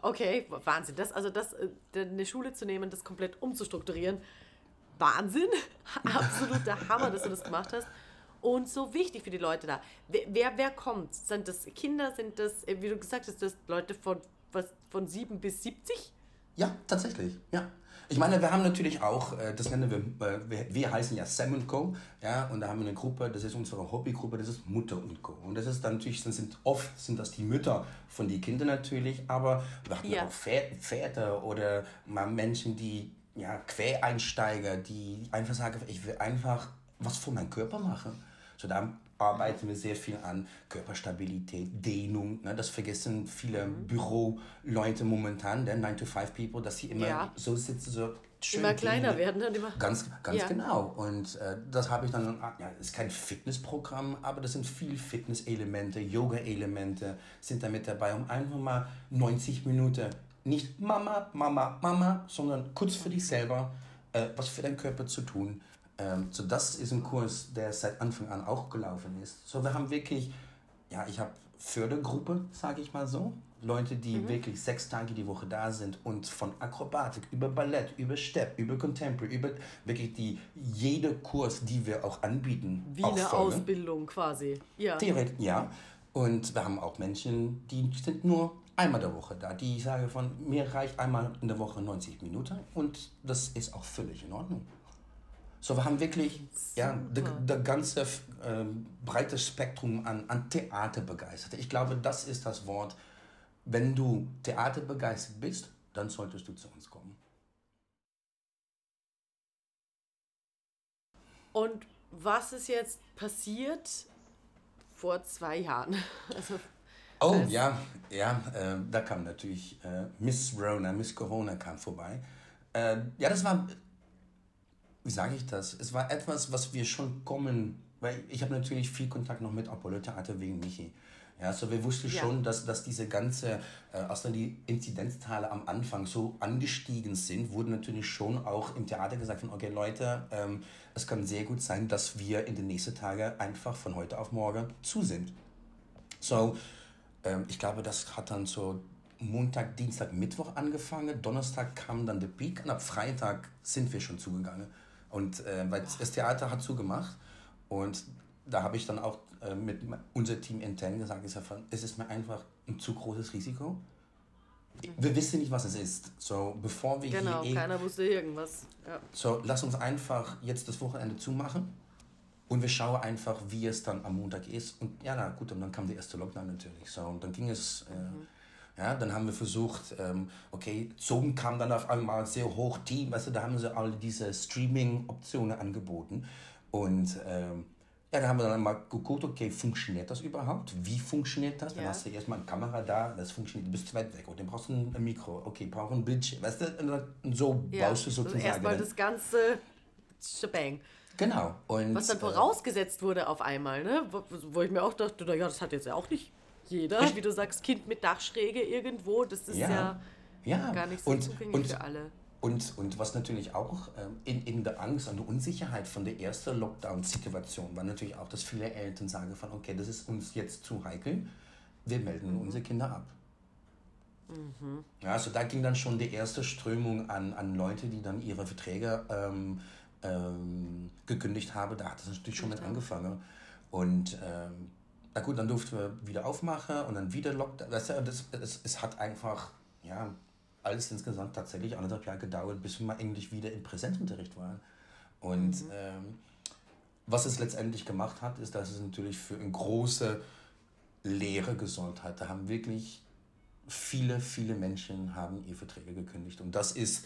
Okay, Wahnsinn. Das, also das, äh, eine Schule zu nehmen, das komplett umzustrukturieren, Wahnsinn. Absoluter Hammer, dass du das gemacht hast. Und so wichtig für die Leute da. Wer, wer, kommt? Sind das Kinder? Sind das, äh, wie du gesagt hast, das Leute von, was, von 7 bis 70? Ja, tatsächlich, ja. Ich meine, wir haben natürlich auch, äh, das nennen wir, äh, wir, wir heißen ja Sam und Co. Ja, und da haben wir eine Gruppe, das ist unsere Hobbygruppe, das ist Mutter und Co. Und das ist dann natürlich, das sind oft sind das die Mütter von den Kindern natürlich, aber wir hatten Ja. auch Vä- Väter oder mal Menschen, die ja Quereinsteiger, die einfach sagen, ich will einfach was für meinen Körper machen. So da arbeiten wir sehr viel an Körperstabilität, Dehnung. Ne? Das vergessen viele Mhm. Büroleute momentan, der 9-to-5-People, dass sie immer Ja. so sitzen, so schön. Immer kleiner werden und immer. Ganz, ganz Ja. genau. Und äh, das habe ich dann, ja, ist kein Fitnessprogramm, aber das sind viel Fitnesselemente, Yoga-Elemente sind da mit dabei, um einfach mal 90 Minuten, nicht Mama, Mama, Mama, sondern kurz für dich selber, äh, was für deinen Körper zu tun. Ähm, so das ist ein Kurs, der seit Anfang an auch gelaufen ist. So wir haben wirklich, ja, ich habe Fördergruppe, sage ich mal so. Leute, die wirklich sechs Tage die Woche da sind und von Akrobatik über Ballett, über Step, über Contemporary, über wirklich die jede Kurs, die wir auch anbieten, Wie auch eine folgen. Ausbildung quasi. Ja. Theoretisch, ja. Und wir haben auch Menschen, die sind nur einmal der Woche da. Die sagen von, mir reicht einmal in der Woche 90 Minuten und das ist auch völlig in Ordnung. So, wir haben wirklich ja, das ganze ähm, breite Spektrum an, an Theater begeistert. Ich glaube, das ist das Wort. Wenn du Theater begeistert bist, dann solltest du zu uns kommen. Und was ist jetzt passiert vor zwei Jahren? Also, Oh ja, ja, äh, da kam natürlich äh, Miss Rona, Miss Corona kam vorbei. Äh, ja, das war, wie sage ich das? Es war etwas, was wir schon kommen, weil ich habe natürlich viel Kontakt noch mit Apollo Theater wegen Michi. Ja, so wir wussten Ja. schon, dass, dass diese ganze, äh, als dann die Inzidenzzahlen am Anfang so angestiegen sind, wurde natürlich schon auch im Theater gesagt von, okay Leute, ähm, es kann sehr gut sein, dass wir in den nächsten Tagen einfach von heute auf morgen zu sind. So, ähm, ich glaube, das hat dann so Montag, Dienstag, Mittwoch angefangen. Donnerstag kam dann der Peak und ab Freitag sind wir schon zugegangen. Und äh, weil das Theater hat zugemacht und da habe ich dann auch äh, mit unser Team intern gesagt, ich sag von, es ist mir einfach ein zu großes Risiko. Wir wissen nicht, was es ist. So, bevor wir genau, hier eh keiner wusste irgendwas. Ja. so, lass uns einfach jetzt das Wochenende zumachen und wir schauen einfach, wie es dann am Montag ist. Und ja, na gut, und dann kam der erste Lockdown natürlich. So, und dann ging es, äh, ja, dann haben wir versucht, ähm, okay, Zoom kam dann auf einmal sehr hoch, Team, weißt du, da haben sie alle diese Streaming-Optionen angeboten. Und ähm, ja, da haben wir dann mal geguckt, okay, funktioniert das überhaupt? Wie funktioniert das? Dann Ja. hast du erstmal eine Kamera da, das funktioniert, du bist zu weit weg. Und dann brauchst du ein Mikro, okay, brauchst ein Bildschirm, weißt du, und dann- so Ja. baust du Also sozusagen. erstmal dann- das ganze Shebang. Genau. Und, Was dann äh, vorausgesetzt wurde auf einmal, ne? Wo, wo ich mir auch dachte, naja, das hat jetzt ja auch nicht jeder. Wie du sagst, Kind mit Dachschräge irgendwo, das ist ja, Ja. ja. gar nicht so und, zugänglich und, für alle. Und, und was natürlich auch ähm, in, in der Angst und der Unsicherheit von der ersten Lockdown-Situation war natürlich auch, dass viele Eltern sagen von, okay, das ist uns jetzt zu heikel, wir melden unsere Kinder ab. Ja, also da ging dann schon die erste Strömung an, an Leute, die dann ihre Verträge ähm, ähm, gekündigt haben. Da hat es natürlich schon mit angefangen. Und ähm, na gut, dann durften wir wieder aufmachen und dann wieder Lockdown. Weißt du, das, es, es hat einfach, ja, alles insgesamt tatsächlich anderthalb Jahre gedauert, bis wir mal endlich wieder im Präsenzunterricht waren. Und ähm, was es letztendlich gemacht hat, ist, dass es natürlich für eine große Lehre gesorgt hat. Da haben wirklich viele, viele Menschen haben ihre Verträge gekündigt. Und das ist,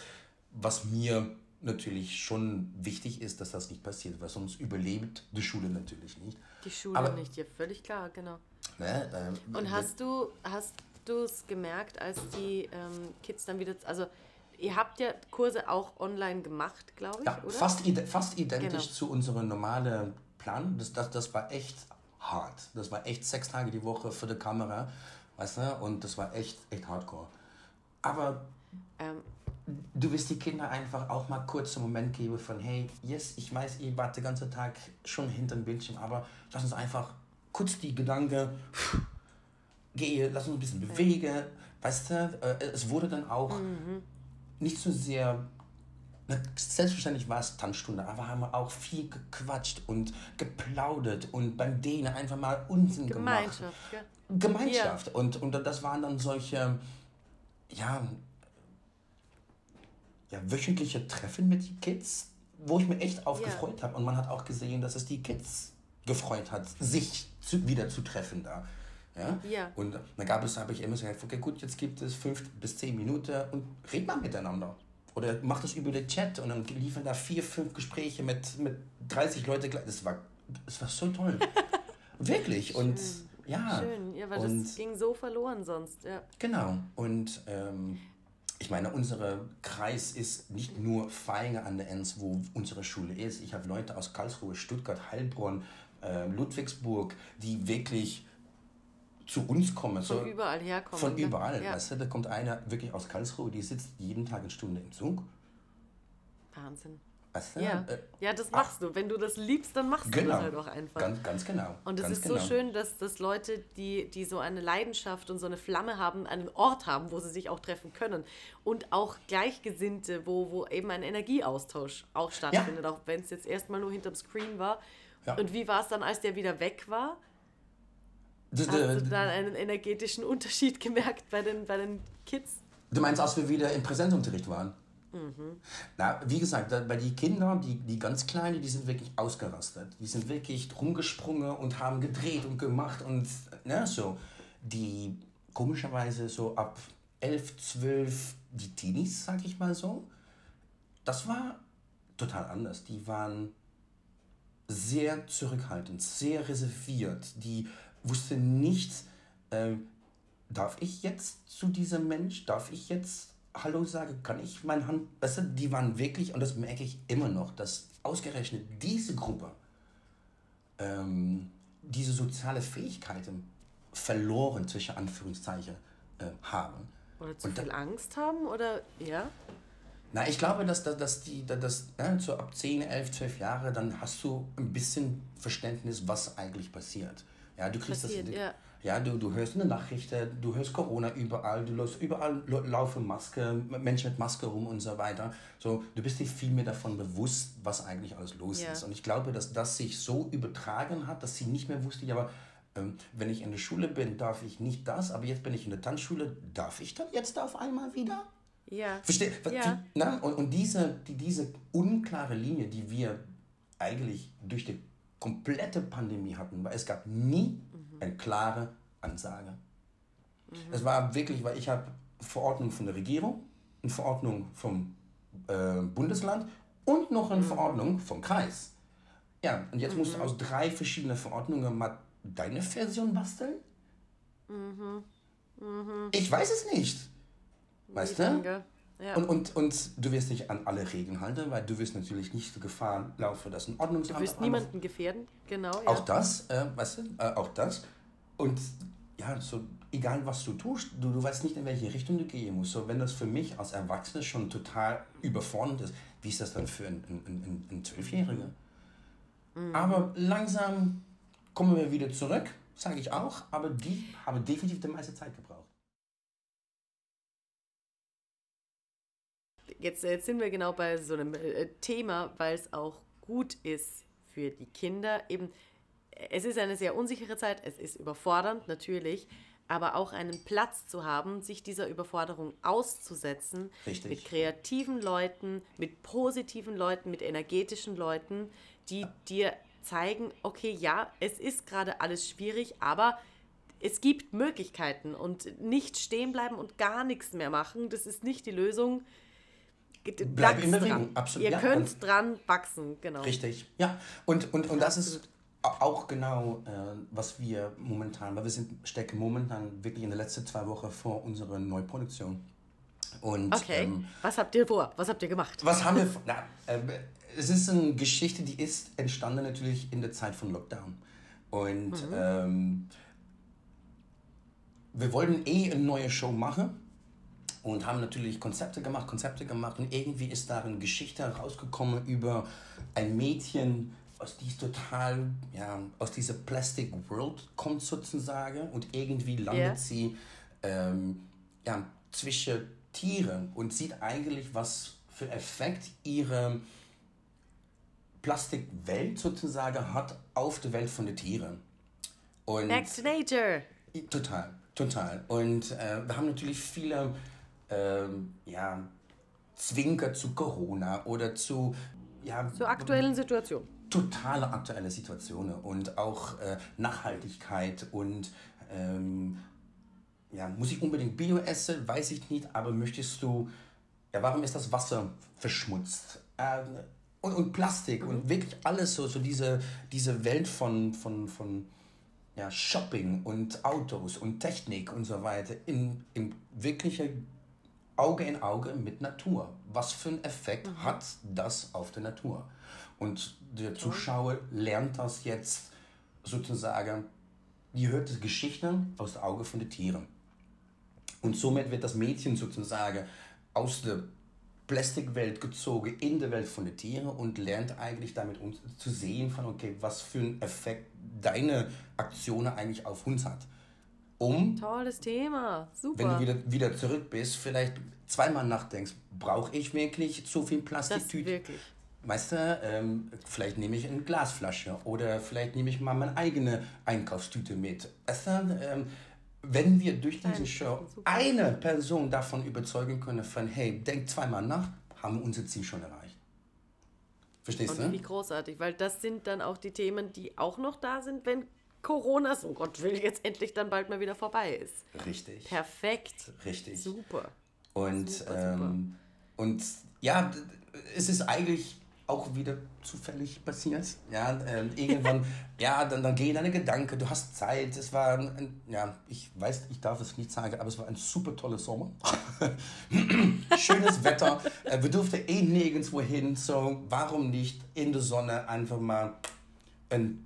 was mir natürlich schon wichtig ist, dass das nicht passiert, weil sonst überlebt die Schule natürlich nicht. Die Schule aber- nicht, ja, völlig klar, genau. Ne? Ähm, Und hast du hast du es gemerkt, als die ähm, Kids dann wieder, also ihr habt ja Kurse auch online gemacht, glaube ich, Ja, oder? fast, ide fast identisch Genau. zu unserem normalen Plan. Das, das, das war echt hart. Das war echt sechs Tage die Woche für die Kamera, weißt du? Und das war echt, echt hardcore. Aber Ähm, du wirst die Kinder einfach auch mal kurz einen Moment geben von, hey, yes, ich weiß, ihr wart den ganzen Tag schon hinter dem Bildschirm, aber lass uns einfach kurz die Gedanken, gehe, lass uns ein bisschen bewegen, weißt du, äh, es wurde dann auch nicht so sehr, selbstverständlich war es Tanzstunde, aber haben wir auch viel gequatscht und geplaudert und beim Dehnen einfach mal Unsinn gemacht. Gemeinschaft? Gemeinschaft. Und, und das waren dann solche, ja, ja, wöchentliche Treffen mit den Kids, wo ich mich echt auf Ja. habe. Und man hat auch gesehen, dass es die Kids gefreut hat, sich zu, wieder zu treffen da. Ja? Ja. Und dann gab es, habe ich immer gesagt, okay, gut, jetzt gibt es fünf bis zehn Minuten und red mal miteinander. Oder mach das über den Chat und dann liefen da vier, fünf Gespräche mit, mit 30 Leuten. gleich. Das war, das war so toll. Wirklich. Und ja. Schön, ja, weil und das ging so verloren sonst, ja. Genau. Und ähm, ich meine, unser Kreis ist nicht nur Feinger an der Enz, wo unsere Schule ist. Ich habe Leute aus Karlsruhe, Stuttgart, Heilbronn, äh, Ludwigsburg, die wirklich zu uns kommen. Von so, überall herkommen. Von ne? überall. Ja. Weißt du, da kommt einer wirklich aus Karlsruhe, die sitzt jeden Tag eine Stunde im Zug. Wahnsinn. Weißt du? Ja. Äh, ja, das machst du. Wenn du das liebst, dann machst du genau. das halt auch einfach. Ganz, ganz genau. Und es ist genau. so schön, dass, dass Leute, die, die so eine Leidenschaft und so eine Flamme haben, einen Ort haben, wo sie sich auch treffen können. Und auch Gleichgesinnte, wo, wo eben ein Energieaustausch auch stattfindet, auch wenn es jetzt erstmal nur hinterm Screen war. Ja. Und wie war es dann, als der wieder weg war? Hast du dann einen energetischen Unterschied gemerkt bei den, bei den Kids? Du meinst, als wir wieder im Präsenzunterricht waren? Na, wie gesagt, bei die Kinder, die, die ganz Kleinen, die sind wirklich ausgerastet. Die sind wirklich rumgesprungen und haben gedreht und gemacht und ne, so. Die komischerweise so ab 11, 12, die Teenies, sag ich mal so, das war total anders. Die waren sehr zurückhaltend, sehr reserviert. Die wussten nicht, äh, darf ich jetzt zu diesem Mensch, darf ich jetzt Hallo sagen, kann ich meine Hand, weißt du, die waren wirklich, und das merke ich immer noch, dass ausgerechnet diese Gruppe ähm, diese soziale Fähigkeiten verloren, zwischen Anführungszeichen, äh, haben. Oder zu Und da- viel Angst haben? Oder ja? Na, ich glaube, dass, dass, dass die, dass, dass, ne, so ab 10, 11, 12 Jahre, dann hast du ein bisschen Verständnis, was eigentlich passiert. Ja, du kriegst Passiert, das. ja. Ja, du, du hörst eine Nachricht, du hörst Corona überall, du läufst überall laufen Maske, Menschen mit Maske rum und so weiter. So, du bist dir viel mehr davon bewusst, was eigentlich alles los Ja. ist. Und ich glaube, dass das sich so übertragen hat, dass sie nicht mehr wusste, ja, aber ähm, wenn ich in der Schule bin, darf ich nicht das, aber jetzt bin ich in der Tanzschule, darf ich dann jetzt auf einmal wieder? Ja. Versteh, Ja. Na, und, und diese, die, diese unklare Linie, die wir eigentlich durch die komplette Pandemie hatten, weil es gab nie eine klare Ansage. Es war wirklich, weil ich habe Verordnung von der Regierung, eine Verordnung vom äh, Bundesland und noch eine Verordnung vom Kreis. Ja, und jetzt musst du aus drei verschiedenen Verordnungen mal deine Version basteln? Ich weiß es nicht. Weißt du? Ja. Und, und, und du wirst dich an alle Regeln halten, weil du wirst natürlich nicht Gefahr laufen, dass ein Ordnungsamt... Du wirst niemanden gefährden, genau. Ja. Auch das, äh, weißt du, äh, auch das. Und ja, so egal was du tust, du, du weißt nicht, in welche Richtung du gehen musst. So, wenn das für mich als Erwachsener schon total überfordernd ist, wie ist das dann für einen ein, ein, ein Zwölfjähriger? Mhm. Aber langsam kommen wir wieder zurück, sage ich auch, aber die haben definitiv die meiste Zeit gebraucht. Jetzt, jetzt sind wir genau bei so einem äh, Thema, weil es auch gut ist für die Kinder. Eben, es ist eine sehr unsichere Zeit, es ist überfordernd natürlich, aber auch einen Platz zu haben, sich dieser Überforderung auszusetzen, Richtig. mit kreativen Leuten, mit positiven Leuten, mit energetischen Leuten, die dir zeigen, okay, ja, es ist gerade alles schwierig, aber es gibt Möglichkeiten und nicht stehen bleiben und gar nichts mehr machen, das ist nicht die Lösung. Bleib Bewegung, dran. absolut, Ihr ja, könnt dran wachsen, genau. Richtig, ja. Und, und, und das ist Absolut. auch genau, äh, was wir momentan, weil wir sind, stecken momentan wirklich in den letzten zwei Wochen vor unserer Neuproduktion. Und Okay, ähm, was habt ihr vor? Was habt ihr gemacht? was haben wir, vor- na, äh, es ist eine Geschichte, die ist entstanden natürlich in der Zeit von Lockdown. Und Mhm. ähm, wir wollten eh eine neue Show machen und haben natürlich Konzepte gemacht, Konzepte gemacht und irgendwie ist da eine Geschichte rausgekommen über ein Mädchen, aus die total, ja, aus dieser Plastic World kommt sozusagen und irgendwie landet Ja. sie ähm, ja, zwischen Tiere und sieht eigentlich, was für Effekt ihre Plastikwelt sozusagen hat auf die Welt von den Tieren. Und Back to Nature. Total, total. Und äh, wir haben natürlich viele ähm, ja, Zwinker zu Corona oder zu ja, Zur aktuellen Situation. totale aktuelle Situationen und auch äh, Nachhaltigkeit und ähm, ja, muss ich unbedingt Bio essen, weiß ich nicht, aber möchtest du, ja, warum ist das Wasser verschmutzt? Ähm, und, und Plastik und wirklich alles so, so diese, diese Welt von, von, von ja, Shopping und Autos und Technik und so weiter in, in wirkliche Auge in Auge mit Natur. Was für einen Effekt mhm. hat das auf die Natur? Und der Zuschauer lernt das jetzt sozusagen, die hört die Geschichte aus dem Auge von den Tieren. Und somit wird das Mädchen sozusagen aus der Plastikwelt gezogen in die Welt von den Tieren und lernt eigentlich damit uns zu sehen von, okay, was für einen Effekt deine Aktion eigentlich auf uns hat. Um, Tolles Thema, super. Wenn du wieder, wieder zurück bist, vielleicht zweimal nachdenkst, brauche ich wirklich zu viel Plastiktüte? Wirklich. Weißt du, ähm, vielleicht nehme ich eine Glasflasche oder vielleicht nehme ich mal meine eigene Einkaufstüte mit. Weißt du, ähm, wenn wir durch diese Show eine Person davon überzeugen können, von hey, denk zweimal nach, haben wir unser Ziel schon erreicht. Verstehst Und du? Wie großartig, weil das sind dann auch die Themen, die auch noch da sind, wenn Corona, so Gott will, jetzt endlich dann bald mal wieder vorbei ist. Richtig. Perfekt. Richtig. Super. Und, super, ähm, und ja, es ist eigentlich auch wieder zufällig passiert. Ja, äh, irgendwann, ja, dann, dann gehen deine Gedanken, du hast Zeit. Es war, ein, ja, ich weiß, ich darf es nicht sagen, aber es war ein super toller Sommer. Schönes Wetter. Äh, wir durften eh nirgendwo hin, so warum nicht in der Sonne einfach mal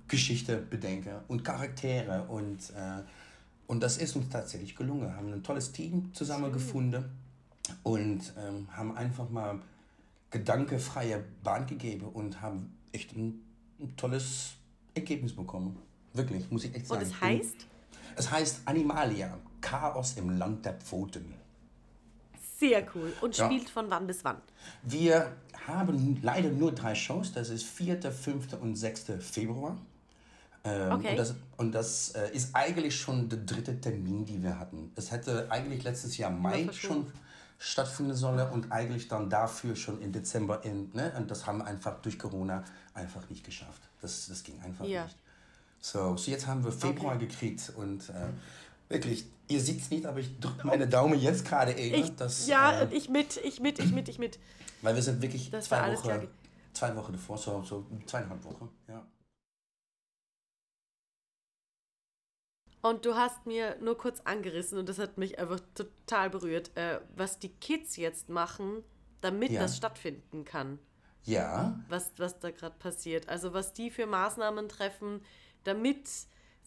Geschichte bedenken und Charaktere und, äh, und das ist uns tatsächlich gelungen. Wir haben ein tolles Team zusammengefunden und ähm, haben einfach mal gedankefreie Bahn gegeben und haben echt ein, ein tolles Ergebnis bekommen. Wirklich, muss ich echt sagen. Und es heißt? Es heißt Animalia, Chaos im Land der Pfoten. Sehr cool. Und spielt ja. von wann bis wann? Wir haben leider nur drei Shows. Das ist 4., 5. und 6. Februar. Ähm, okay. Und das, und das äh, ist eigentlich schon der dritte Termin, die wir hatten. Es hätte eigentlich letztes Jahr Mai schon stattfinden solle und eigentlich dann dafür schon im Dezember in, ne? Und das haben wir einfach durch Corona einfach nicht geschafft. Das, das ging einfach ja. nicht. So, so jetzt haben wir Februar okay. gekriegt und äh, wirklich, ihr seht es nicht, aber ich drücke meine Daumen jetzt gerade eben. Ich, dass, ja, äh, ich mit, ich mit, ich mit, ich mit. Weil wir sind wirklich das zwei Wochen, zwei Wochen davor, so, so zweieinhalb Wochen, ja. Und du hast mir nur kurz angerissen und das hat mich einfach total berührt, äh, was die Kids jetzt machen, damit ja. das stattfinden kann. Ja. Was, was da gerade passiert. Also was die für Maßnahmen treffen, damit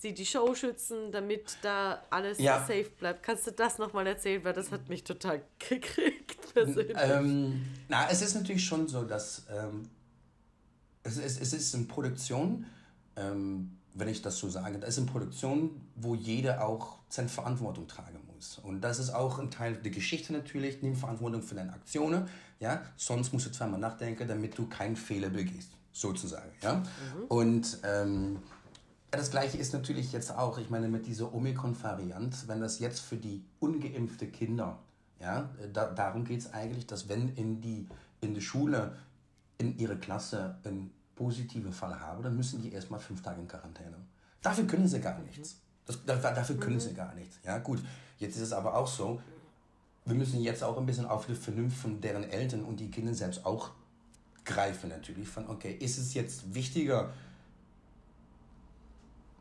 sie die Show schützen, damit da alles ja. safe bleibt. Kannst du das nochmal erzählen, weil das hat mich total gekriegt persönlich. Ähm, na, es ist natürlich schon so, dass ähm, es, es, es ist in Produktion. Ähm, wenn ich das so sage, das ist eine Produktion, wo jeder auch seine Verantwortung tragen muss. Und das ist auch ein Teil der Geschichte natürlich, nimm Verantwortung für deine Aktionen, ja, sonst musst du zweimal nachdenken, damit du keinen Fehler begehst, sozusagen, ja. Mhm. Und ähm, das Gleiche ist natürlich jetzt auch, ich meine, mit dieser Omikron-Variante, wenn das jetzt für die ungeimpfte Kinder, ja, da, darum geht es eigentlich, dass wenn in die, in die Schule, in ihre Klasse ein positive Fall haben, dann müssen die erstmal fünf Tage in Quarantäne. Dafür können sie gar nichts. Das, dafür können mhm. sie gar nichts. Ja, gut. Jetzt ist es aber auch so, wir müssen jetzt auch ein bisschen auf die Vernunft von deren Eltern und die Kinder selbst auch greifen natürlich. Von, okay, ist es jetzt wichtiger,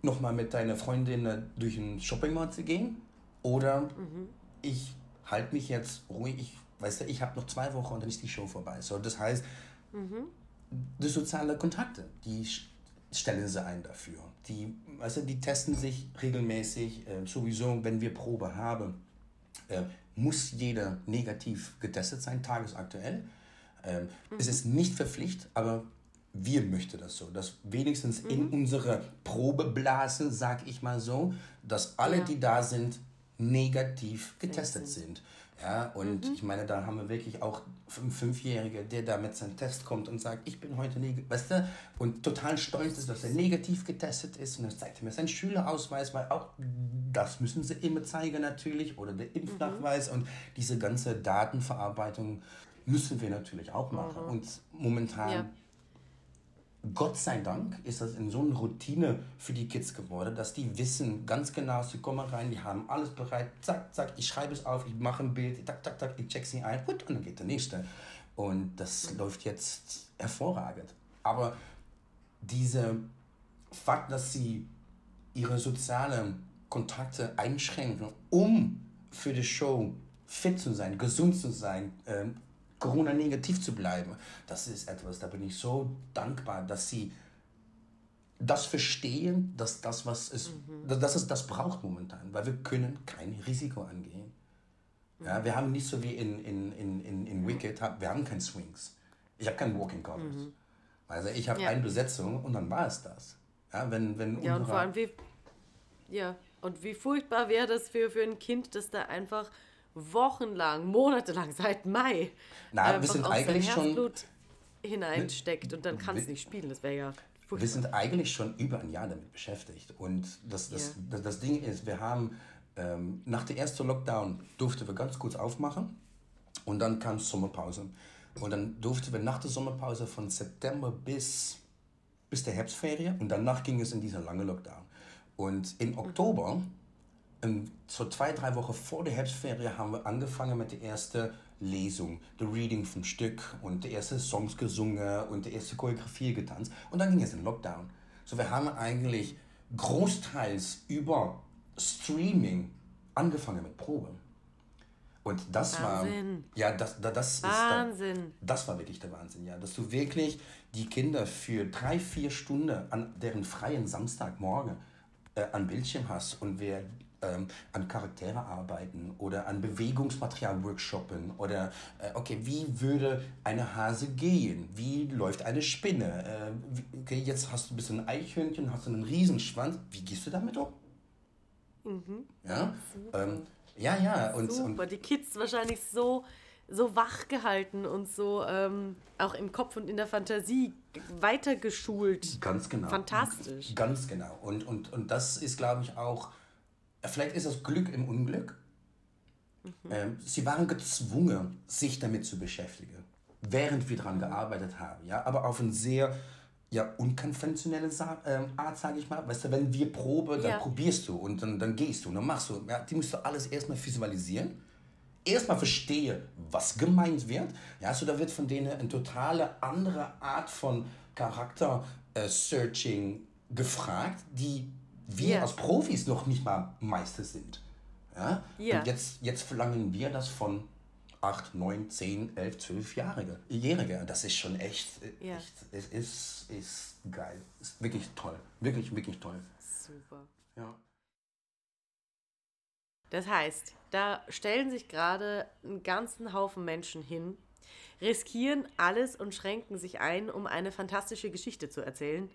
nochmal mit deiner Freundin durch ein Shoppingmall zu gehen? Oder mhm. ich halte mich jetzt ruhig, ich, weißt du, ich habe noch zwei Wochen und dann ist die Show vorbei. So, das heißt, mhm die sozialen Kontakte, die stellen sie ein dafür. Die, also die testen sich regelmäßig, äh, sowieso, wenn wir Probe haben, äh, muss jeder negativ getestet sein, tagesaktuell. Ähm, mhm. Es ist nicht verpflichtet, aber wir möchten das so, dass wenigstens mhm. in unserer Probeblase, sag ich mal so, dass alle, ja. die da sind, negativ getestet sind. Ja, und mhm. ich meine, da haben wir wirklich auch einen Fünfjährigen, der da mit seinem Test kommt und sagt, ich bin heute negativ, weißt du, und total stolz ist, dass er negativ getestet ist. Und dann zeigt er mir seinen Schülerausweis, weil auch das müssen sie immer zeigen natürlich, oder der Impfnachweis mhm. und diese ganze Datenverarbeitung müssen wir natürlich auch machen. Mhm. Und momentan ja. Gott sei Dank ist das in so eine Routine für die Kids geworden, dass die wissen ganz genau, sie kommen rein, die haben alles bereit, zack, zack, ich schreibe es auf, ich mache ein Bild, tak, tak, tak, ich check sie ein, und dann geht der nächste. Und das läuft jetzt hervorragend. Aber dieser Fakt, dass sie ihre sozialen Kontakte einschränken, um für die Show fit zu sein, gesund zu sein, ähm, Corona-negativ zu bleiben. Das ist etwas, da bin ich so dankbar, dass sie das verstehen, dass das, was es, mhm. dass es das braucht momentan, weil wir können kein Risiko angehen. Ja, wir haben nicht so wie in, in, in, in, in Wicked, wir haben kein Swings. Ich habe kein Walking Colors. Mhm. Also ich habe ja. eine Besetzung und dann war es das. Ja, wenn, wenn ja und vor allem wie, ja, und wie furchtbar wäre das für, für ein Kind, das da einfach wochenlang, monatelang, seit Mai, Na, wir sind eigentlich schon hineinsteckt und dann kann es nicht spielen. Das wäre ja furchtbar. Wir sind eigentlich schon über ein Jahr damit beschäftigt. Und das, das, ja. das, das Ding ist, wir haben ähm, nach der ersten Lockdown durften wir ganz kurz aufmachen und dann kam Sommerpause. Und dann durften wir nach der Sommerpause von September bis, bis der Herbstferien und danach ging es in dieser lange Lockdown. Und im Oktober, ähm, so zwei, drei Wochen vor der Herbstferie, haben wir angefangen mit der ersten Lesung, der Reading vom Stück und die ersten Songs gesungen und die erste Choreografie getanzt. Und dann ging es in Lockdown. So, wir haben eigentlich großteils über Streaming angefangen mit Probe. Und das Wahnsinn. war ja das, das, das Wahnsinn. Ist, das war wirklich der Wahnsinn, ja, dass du wirklich die Kinder für drei, vier Stunden an deren freien Samstagmorgen äh, an Bildschirm hast und wir ähm, an Charaktere arbeiten oder an Bewegungsmaterial workshoppen oder äh, okay, wie würde eine Hase gehen? Wie läuft eine Spinne? Äh, okay, jetzt hast du ein bisschen Eichhörnchen, hast du einen Riesenschwanz. Wie gehst du damit um? Mhm. Ja, ähm, ja, ja. Und, Super, und die Kids wahrscheinlich so, so wach gehalten und so ähm, auch im Kopf und in der Fantasie weitergeschult. Ganz genau. Fantastisch. Ganz genau. Und, und, und das ist, glaube ich, auch, vielleicht ist das Glück im Unglück. Mhm. Ähm, sie waren gezwungen, sich damit zu beschäftigen, während wir daran gearbeitet haben. Ja? Aber auf ein sehr ja, unkonventionelle Sa äh, Art, sage ich mal. Weißt du, wenn wir proben, dann ja. probierst du und dann, dann gehst du und dann machst du. Ja, die musst du alles erstmal visualisieren. Erstmal verstehe, was gemeint wird. Ja, so da wird von denen eine totale andere Art von Charakter-Searching äh, gefragt, die wir als Profis noch nicht mal Meister sind. Ja? Und jetzt, jetzt verlangen wir das von 8, 9, 10, 11, 12-Jährige. Jährige. Das ist schon echt, ja. echt es ist, ist geil. Ist wirklich toll. Wirklich, wirklich toll. Super. Ja. Das heißt, da stellen sich gerade einen ganzen Haufen Menschen hin, riskieren alles und schränken sich ein, um eine fantastische Geschichte zu erzählen.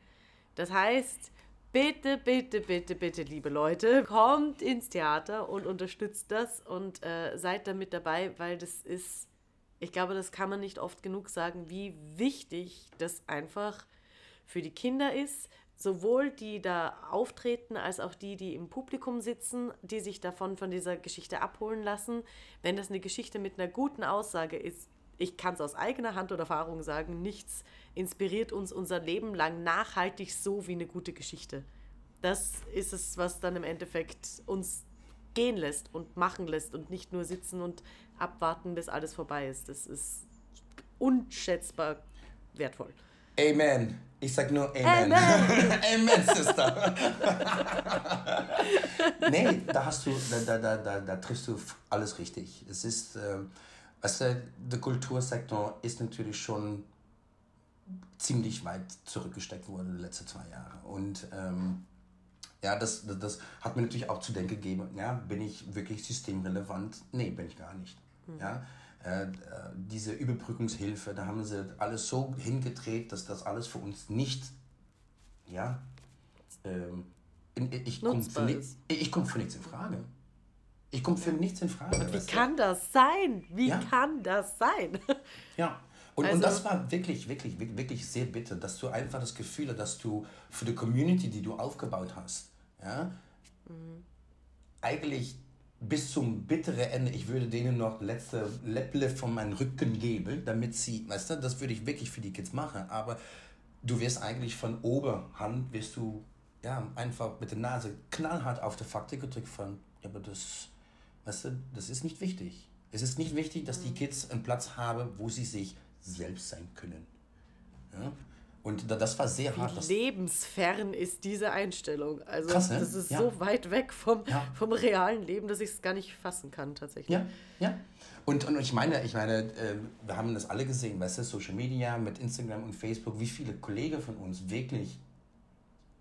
Das heißt, bitte, bitte, bitte, bitte, liebe Leute, kommt ins Theater und unterstützt das und äh, seid damit dabei, weil das ist, ich glaube, das kann man nicht oft genug sagen, wie wichtig das einfach für die Kinder ist, sowohl die da auftreten als auch die, die im Publikum sitzen, die sich davon von dieser Geschichte abholen lassen. Wenn das eine Geschichte mit einer guten Aussage ist, ich kann es aus eigener Hand oder Erfahrung sagen, nichts inspiriert uns unser Leben lang nachhaltig so wie eine gute Geschichte. Das ist es, was dann im Endeffekt uns gehen lässt und machen lässt und nicht nur sitzen und abwarten, bis alles vorbei ist. Das ist unschätzbar wertvoll. Amen. Ich sag nur Amen. Amen, Amen Sister. nee, da hast du, da, da, da, da triffst du alles richtig. Es ist, äh, weißt du, der Kultursektor ist natürlich schon ziemlich weit zurückgesteckt worden die letzten zwei Jahre. Und ähm, ja, das, das, das, hat mir natürlich auch zu denken gegeben, ja, bin ich wirklich systemrelevant? Nee, bin ich gar nicht. Mhm. Ja, äh, diese Überbrückungshilfe, da haben sie alles so hingedreht, dass das alles für uns nicht, ja, ähm, ich komme für, ich komm für nichts in Frage. Ich komme für nichts in Frage. Und wie kann das sein? Wie ja. kann das sein? Ja, und, also, und das war wirklich, wirklich, wirklich sehr bitter, dass du einfach das Gefühl hast, dass du für die Community, die du aufgebaut hast, ja, mhm. eigentlich bis zum bitteren Ende, ich würde denen noch letzte Läpple von meinem Rücken geben, damit sie, weißt du, das würde ich wirklich für die Kids machen, aber du wirst eigentlich von Oberhand, wirst du ja, einfach mit der Nase knallhart auf die Fakte gedrückt von, ja, aber das, weißt du, das ist nicht wichtig. Es ist nicht wichtig, dass die mhm. Kids einen Platz haben, wo sie sich selbst sein können. Ja? Und, das war sehr Wie hart. Lebensfern ist diese Einstellung. Also Krass, ne? das ist Ja. so weit weg vom, Ja. vom realen Leben, dass ich es gar nicht fassen kann tatsächlich. Ja, ja. Und, und ich meine, ich meine, äh, wir haben das alle gesehen, weißt du, Social Media mit Instagram und Facebook, wie viele Kollegen von uns wirklich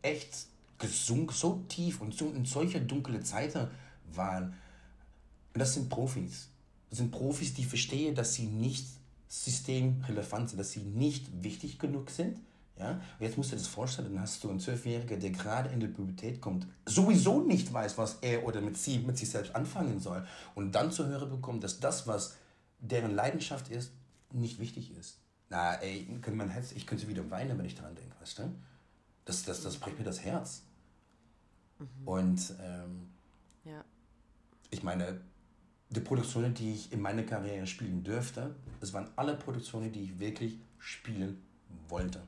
echt gesunk, so tief und so in solche dunkle Zeiten waren. Und das sind Profis. Das sind Profis, die verstehen, dass sie nicht systemrelevant sind, dass sie nicht wichtig genug sind. Ja? Und jetzt musst du dir das vorstellen, dann hast du einen Zwölfjährigen, der gerade in die Pubertät kommt, sowieso nicht weiß, was er oder mit sie, mit sich selbst anfangen soll. Und dann zu hören bekommt, dass das, was deren Leidenschaft ist, nicht wichtig ist. Na, ey, mein Herz, ich könnte wieder weinen, wenn ich daran denke, weißt du? Das, das, das bricht mir das Herz. Und ähm, Ja. ich meine, die Produktionen, die ich in meiner Karriere spielen dürfte, das waren alle Produktionen, die ich wirklich spielen wollte.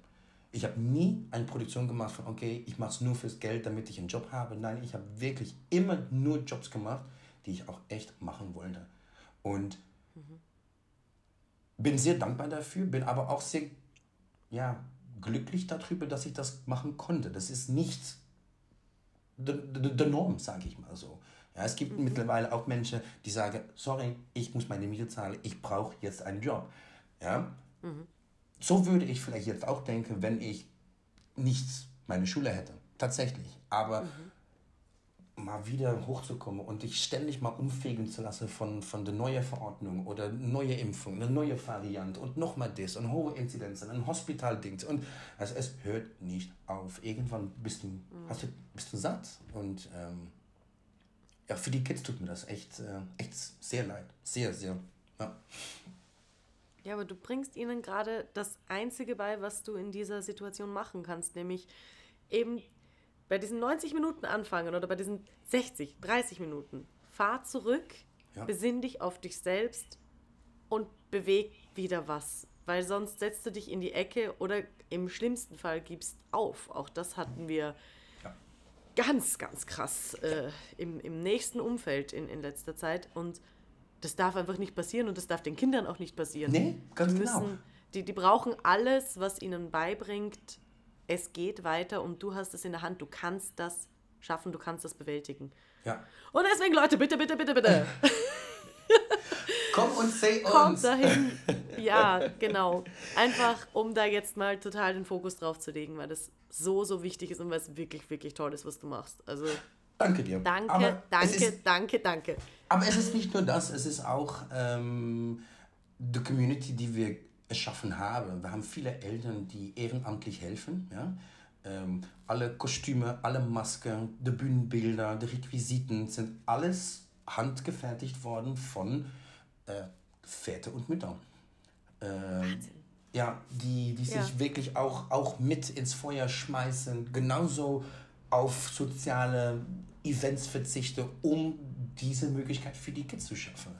Ich habe nie eine Produktion gemacht von, okay, ich mache es nur fürs Geld, damit ich einen Job habe. Nein, ich habe wirklich immer nur Jobs gemacht, die ich auch echt machen wollte. Und bin sehr dankbar dafür, bin aber auch sehr ja, glücklich darüber, dass ich das machen konnte. Das ist nicht der de, de Norm, sage ich mal so. Ja, es gibt mittlerweile auch Menschen, die sagen, sorry, ich muss meine Miete zahlen, ich brauche jetzt einen Job. Ja? So würde ich vielleicht jetzt auch denken, wenn ich nicht meine Schule hätte. Tatsächlich. Aber mal wieder hochzukommen und dich ständig mal umfegen zu lassen von, von der neuen Verordnung oder neue Impfung, eine neue Variante und nochmal das und hohe Inzidenzen, ein Hospitalding. Und also es hört nicht auf. Irgendwann bist du, hast du, bist du satt. Und ähm, ja, für die Kids tut mir das echt, äh, echt sehr leid. Sehr, sehr. Ja. Ja, aber du bringst ihnen gerade das Einzige bei, was du in dieser Situation machen kannst, nämlich eben bei diesen 90 Minuten anfangen oder bei diesen 60, 30 Minuten. Fahr zurück, Ja. besinn dich auf dich selbst und beweg wieder was. Weil sonst setzt du dich in die Ecke oder im schlimmsten Fall gibst auf. Auch das hatten wir. Ganz, ganz krass äh, im, im nächsten Umfeld in, in letzter Zeit. Und das darf einfach nicht passieren und das darf den Kindern auch nicht passieren. Nee, ganz die genau. müssen, die, die brauchen alles, was ihnen beibringt, es geht weiter und du hast es in der Hand, du kannst das schaffen, du kannst das bewältigen. ja. Und deswegen, Leute, bitte, bitte, bitte, bitte, Komm und say kommt uns. dahin. Ja, genau. Einfach, um da jetzt mal total den Fokus drauf zu legen, weil das so, so wichtig ist und weil es wirklich, wirklich toll ist, was du machst. Also Danke dir. danke, Aber danke, ist, danke, danke. Aber es ist nicht nur das, es ist auch ähm, die Community, die wir erschaffen haben. Wir haben viele Eltern, die ehrenamtlich helfen. Ja? Ähm, alle Kostüme, alle Masken, die Bühnenbilder, die Requisiten sind alles handgefertigt worden von äh, Väter und Müttern. Ähm, ja, die, die sich Ja. wirklich auch, auch mit ins Feuer schmeißen, genauso auf soziale Events verzichten, um diese Möglichkeit für die Kids zu schaffen.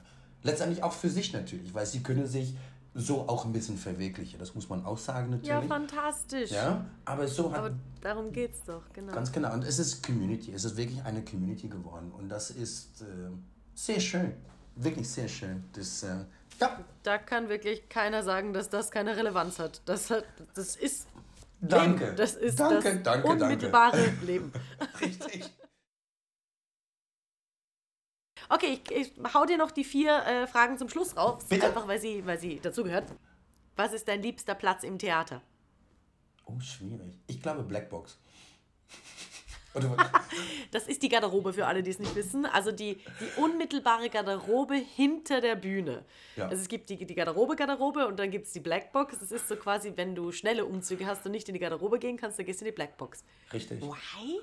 Letztendlich auch für sich natürlich, weil sie können sich so auch ein bisschen verwirklichen. Das muss man auch sagen natürlich. Ja, fantastisch. Ja, aber so hat Aber darum geht's doch, genau. ganz genau. Und es ist Community, es ist wirklich eine Community geworden. Und das ist äh, sehr schön. Wirklich sehr schön. Das, äh, ja, Da kann wirklich keiner sagen, dass das keine Relevanz hat. Das, hat, das ist Danke. Leben. Das ist Danke, das danke, danke. unmittelbare Leben. richtig. Okay, ich, ich hau dir noch die vier äh, Fragen zum Schluss raus. Bitte? Einfach, weil sie, weil sie dazugehört. Was ist dein liebster Platz im Theater? Oh, schwierig. Ich glaube Blackbox. Das ist die Garderobe für alle, die es nicht wissen. Also die, die unmittelbare Garderobe hinter der Bühne. Ja. Also es gibt die, die Garderobe-Garderobe und dann gibt es die Blackbox. Das ist so quasi, wenn du schnelle Umzüge hast und nicht in die Garderobe gehen kannst, dann gehst du in die Blackbox. richtig. Why?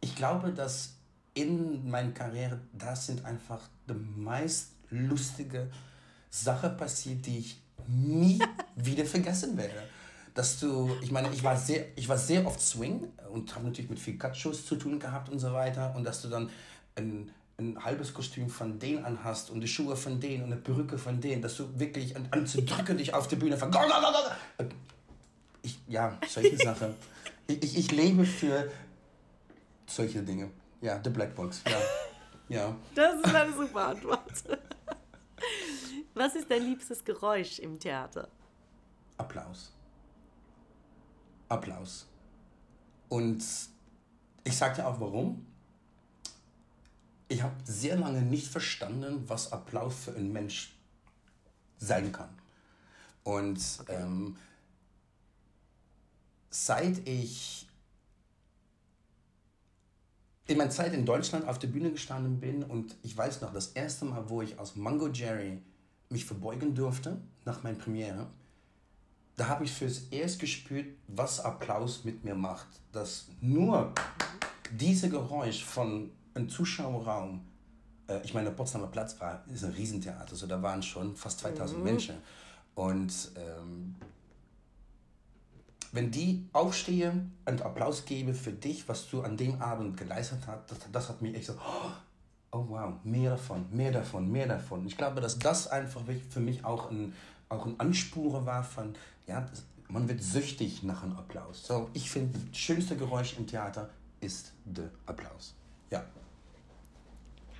Ich glaube, dass in meiner Karriere, das sind einfach die meist lustige Sachen passiert, die ich nie wieder vergessen werde. Dass du, ich meine, ich war sehr, ich war sehr oft Swing und habe natürlich mit viel Cut-Shows zu tun gehabt und so weiter. Und dass du dann ein, ein halbes Kostüm von denen anhast und die Schuhe von denen und eine Perücke von denen, dass du wirklich an, an zu drücken dich auf die Bühne von. Ich, ja, solche Sachen. Ich, ich, ich lebe für solche Dinge. Ja, The Blackbox. Ja. ja. Das ist eine super Antwort. Was ist dein liebstes Geräusch im Theater? Applaus. Applaus. Und ich sage dir auch warum. Ich habe sehr lange nicht verstanden, was Applaus für einen Mensch sein kann. Und ähm, seit ich in meiner Zeit in Deutschland auf der Bühne gestanden bin und ich weiß noch, das erste Mal, wo ich aus Mango Jerry mich verbeugen durfte, nach meiner Premiere, da habe ich fürs erst gespürt, was Applaus mit mir macht. Dass nur diese Geräusch von einem Zuschauerraum, äh, ich meine, der Potsdamer Platz war, ist ein Riesentheater, so da waren schon fast 2000 mhm. Menschen. Und ähm, wenn die aufstehe und Applaus gebe für dich, was du an dem Abend geleistet hast, das, das hat mich echt so, oh wow, mehr davon, mehr davon, mehr davon. Ich glaube, dass das einfach für mich auch ein, auch ein Anspure war von, ja, man wird süchtig nach einem Applaus. So, ich finde, das schönste Geräusch im Theater ist der Applaus. Ja.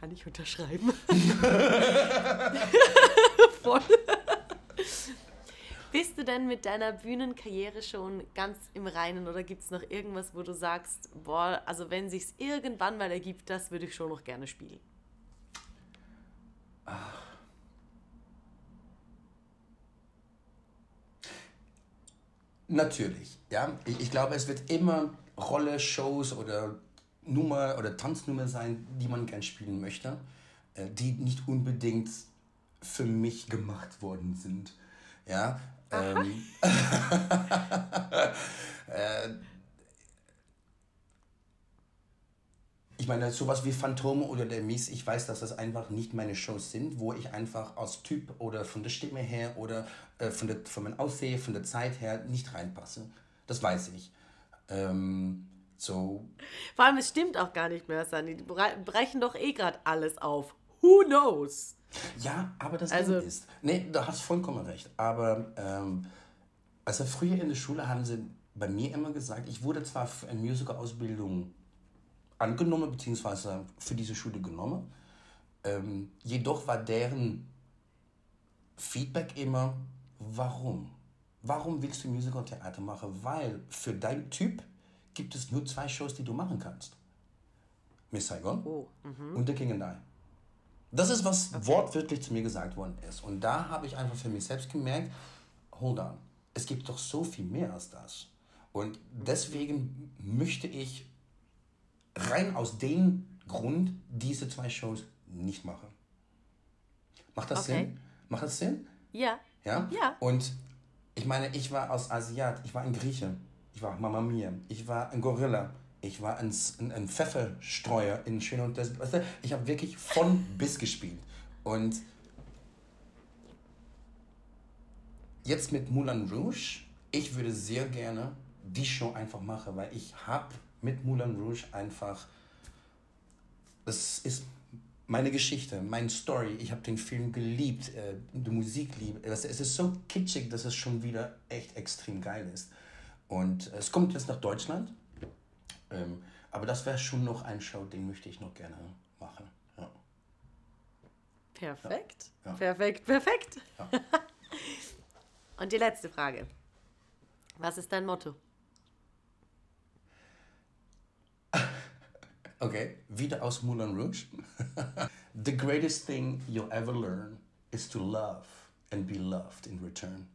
Kann ich unterschreiben. Voll. Bist du denn mit deiner Bühnenkarriere schon ganz im Reinen oder gibt es noch irgendwas, wo du sagst, boah, also wenn sich's irgendwann mal ergibt, das würde ich schon noch gerne spielen? Ach. Natürlich, ja. Ich, ich glaube, es wird immer Rolle, Shows oder Nummer oder Tanznummer sein, die man gern spielen möchte, äh, die nicht unbedingt für mich gemacht worden sind. Ja, ähm, ich meine, sowas wie Phantome oder der Mies, ich weiß, dass das einfach nicht meine Shows sind, wo ich einfach als Typ oder von der Stimme her oder äh, von, der, von meinem Aussehen, von der Zeit her nicht reinpasse. Das weiß ich. Ähm, so. Vor allem, es stimmt auch gar nicht mehr, Sandy. Die brechen doch eh gerade alles auf. Who knows? Ja, aber das also, Ding ist, nee, du hast vollkommen recht. Aber ähm, also früher in der Schule haben sie bei mir immer gesagt, ich wurde zwar für eine Musical-Ausbildung angenommen, beziehungsweise für diese Schule genommen, ähm, jedoch war deren Feedback immer, warum? Warum willst du Musical-Theater machen? Weil für deinen Typ gibt es nur zwei Shows, die du machen kannst. Miss Saigon oh, mhm. und The King and I. Das ist, was okay. wortwörtlich zu mir gesagt worden ist. Und da habe ich einfach für mich selbst gemerkt, hold on, es gibt doch so viel mehr als das. Und deswegen möchte ich rein aus dem Grund diese zwei Shows nicht machen. Macht das okay. Sinn? Macht das Sinn? Ja. Ja? Ja. Und ich meine, ich war aus Asiat, ich war ein Grieche, ich war Mama Mia, ich war ein Gorilla, ich war ein, ein, ein Pfefferstreuer in Schön und das. Weißt du, ich habe wirklich von bis gespielt. Und jetzt mit Moulin Rouge, ich würde sehr gerne die Show einfach machen, weil ich habe mit Moulin Rouge einfach, das ist meine Geschichte, meine Story. Ich habe den Film geliebt, äh, die Musik liebt. Es ist so kitschig, dass es schon wieder echt extrem geil ist. Und es kommt jetzt nach Deutschland ähm, aber das wäre schon noch ein Show, den möchte ich noch gerne machen. Ja. Perfekt. Ja. Perfekt, perfekt. Ja. Und die letzte Frage. Was ist dein Motto? Okay, wieder aus Moulin Rouge. The greatest thing you'll ever learn is to love and be loved in return.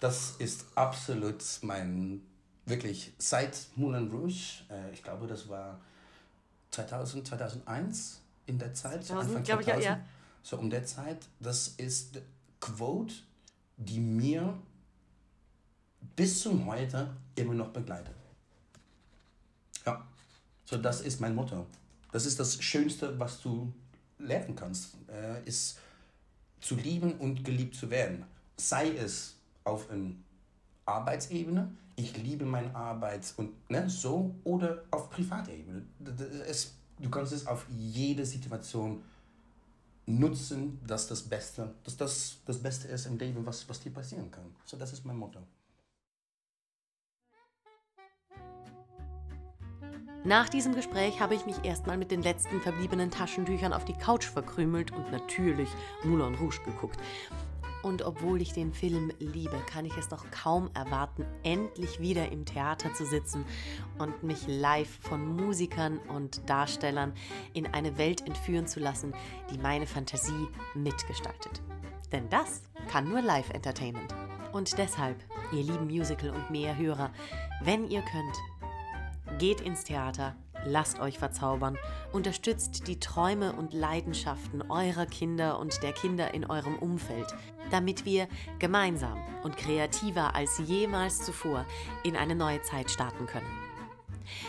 Das ist absolut mein wirklich seit Moulin Rouge, äh, ich glaube, das war 2000, 2001 in der Zeit, 2000, Anfang 2000, ich, ja, ja. so um der Zeit, das ist Quote, die mir bis zum heute immer noch begleitet. Ja, so das ist mein Motto. Das ist das Schönste, was du lernen kannst, äh, ist zu lieben und geliebt zu werden. Sei es auf einer Arbeitsebene, ich liebe meine Arbeit und ne, so oder auf Privatebene. Es, du kannst es auf jede Situation nutzen, dass das Beste, dass das das Beste ist im Leben, was, was dir passieren kann. So, das ist mein Motto. Nach diesem Gespräch habe ich mich erstmal mit den letzten verbliebenen Taschentüchern auf die Couch verkrümelt und natürlich Moulin Rouge geguckt. Und obwohl ich den Film liebe, kann ich es doch kaum erwarten, endlich wieder im Theater zu sitzen und mich live von Musikern und Darstellern in eine Welt entführen zu lassen, die meine Fantasie mitgestaltet. Denn das kann nur Live-Entertainment. Und deshalb, ihr lieben Musical- und mehr Hörer, wenn ihr könnt, geht ins Theater, lasst euch verzaubern, unterstützt die Träume und Leidenschaften eurer Kinder und der Kinder in eurem Umfeld, damit wir gemeinsam und kreativer als jemals zuvor in eine neue Zeit starten können.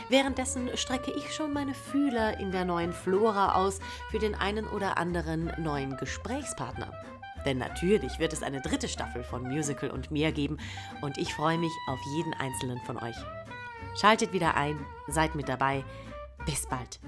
Währenddessen strecke ich schon meine Fühler in der neuen Flora aus für den einen oder anderen neuen Gesprächspartner. Denn natürlich wird es eine dritte Staffel von Musical und mehr geben und ich freue mich auf jeden einzelnen von euch. Schaltet wieder ein, seid mit dabei. Bis bald.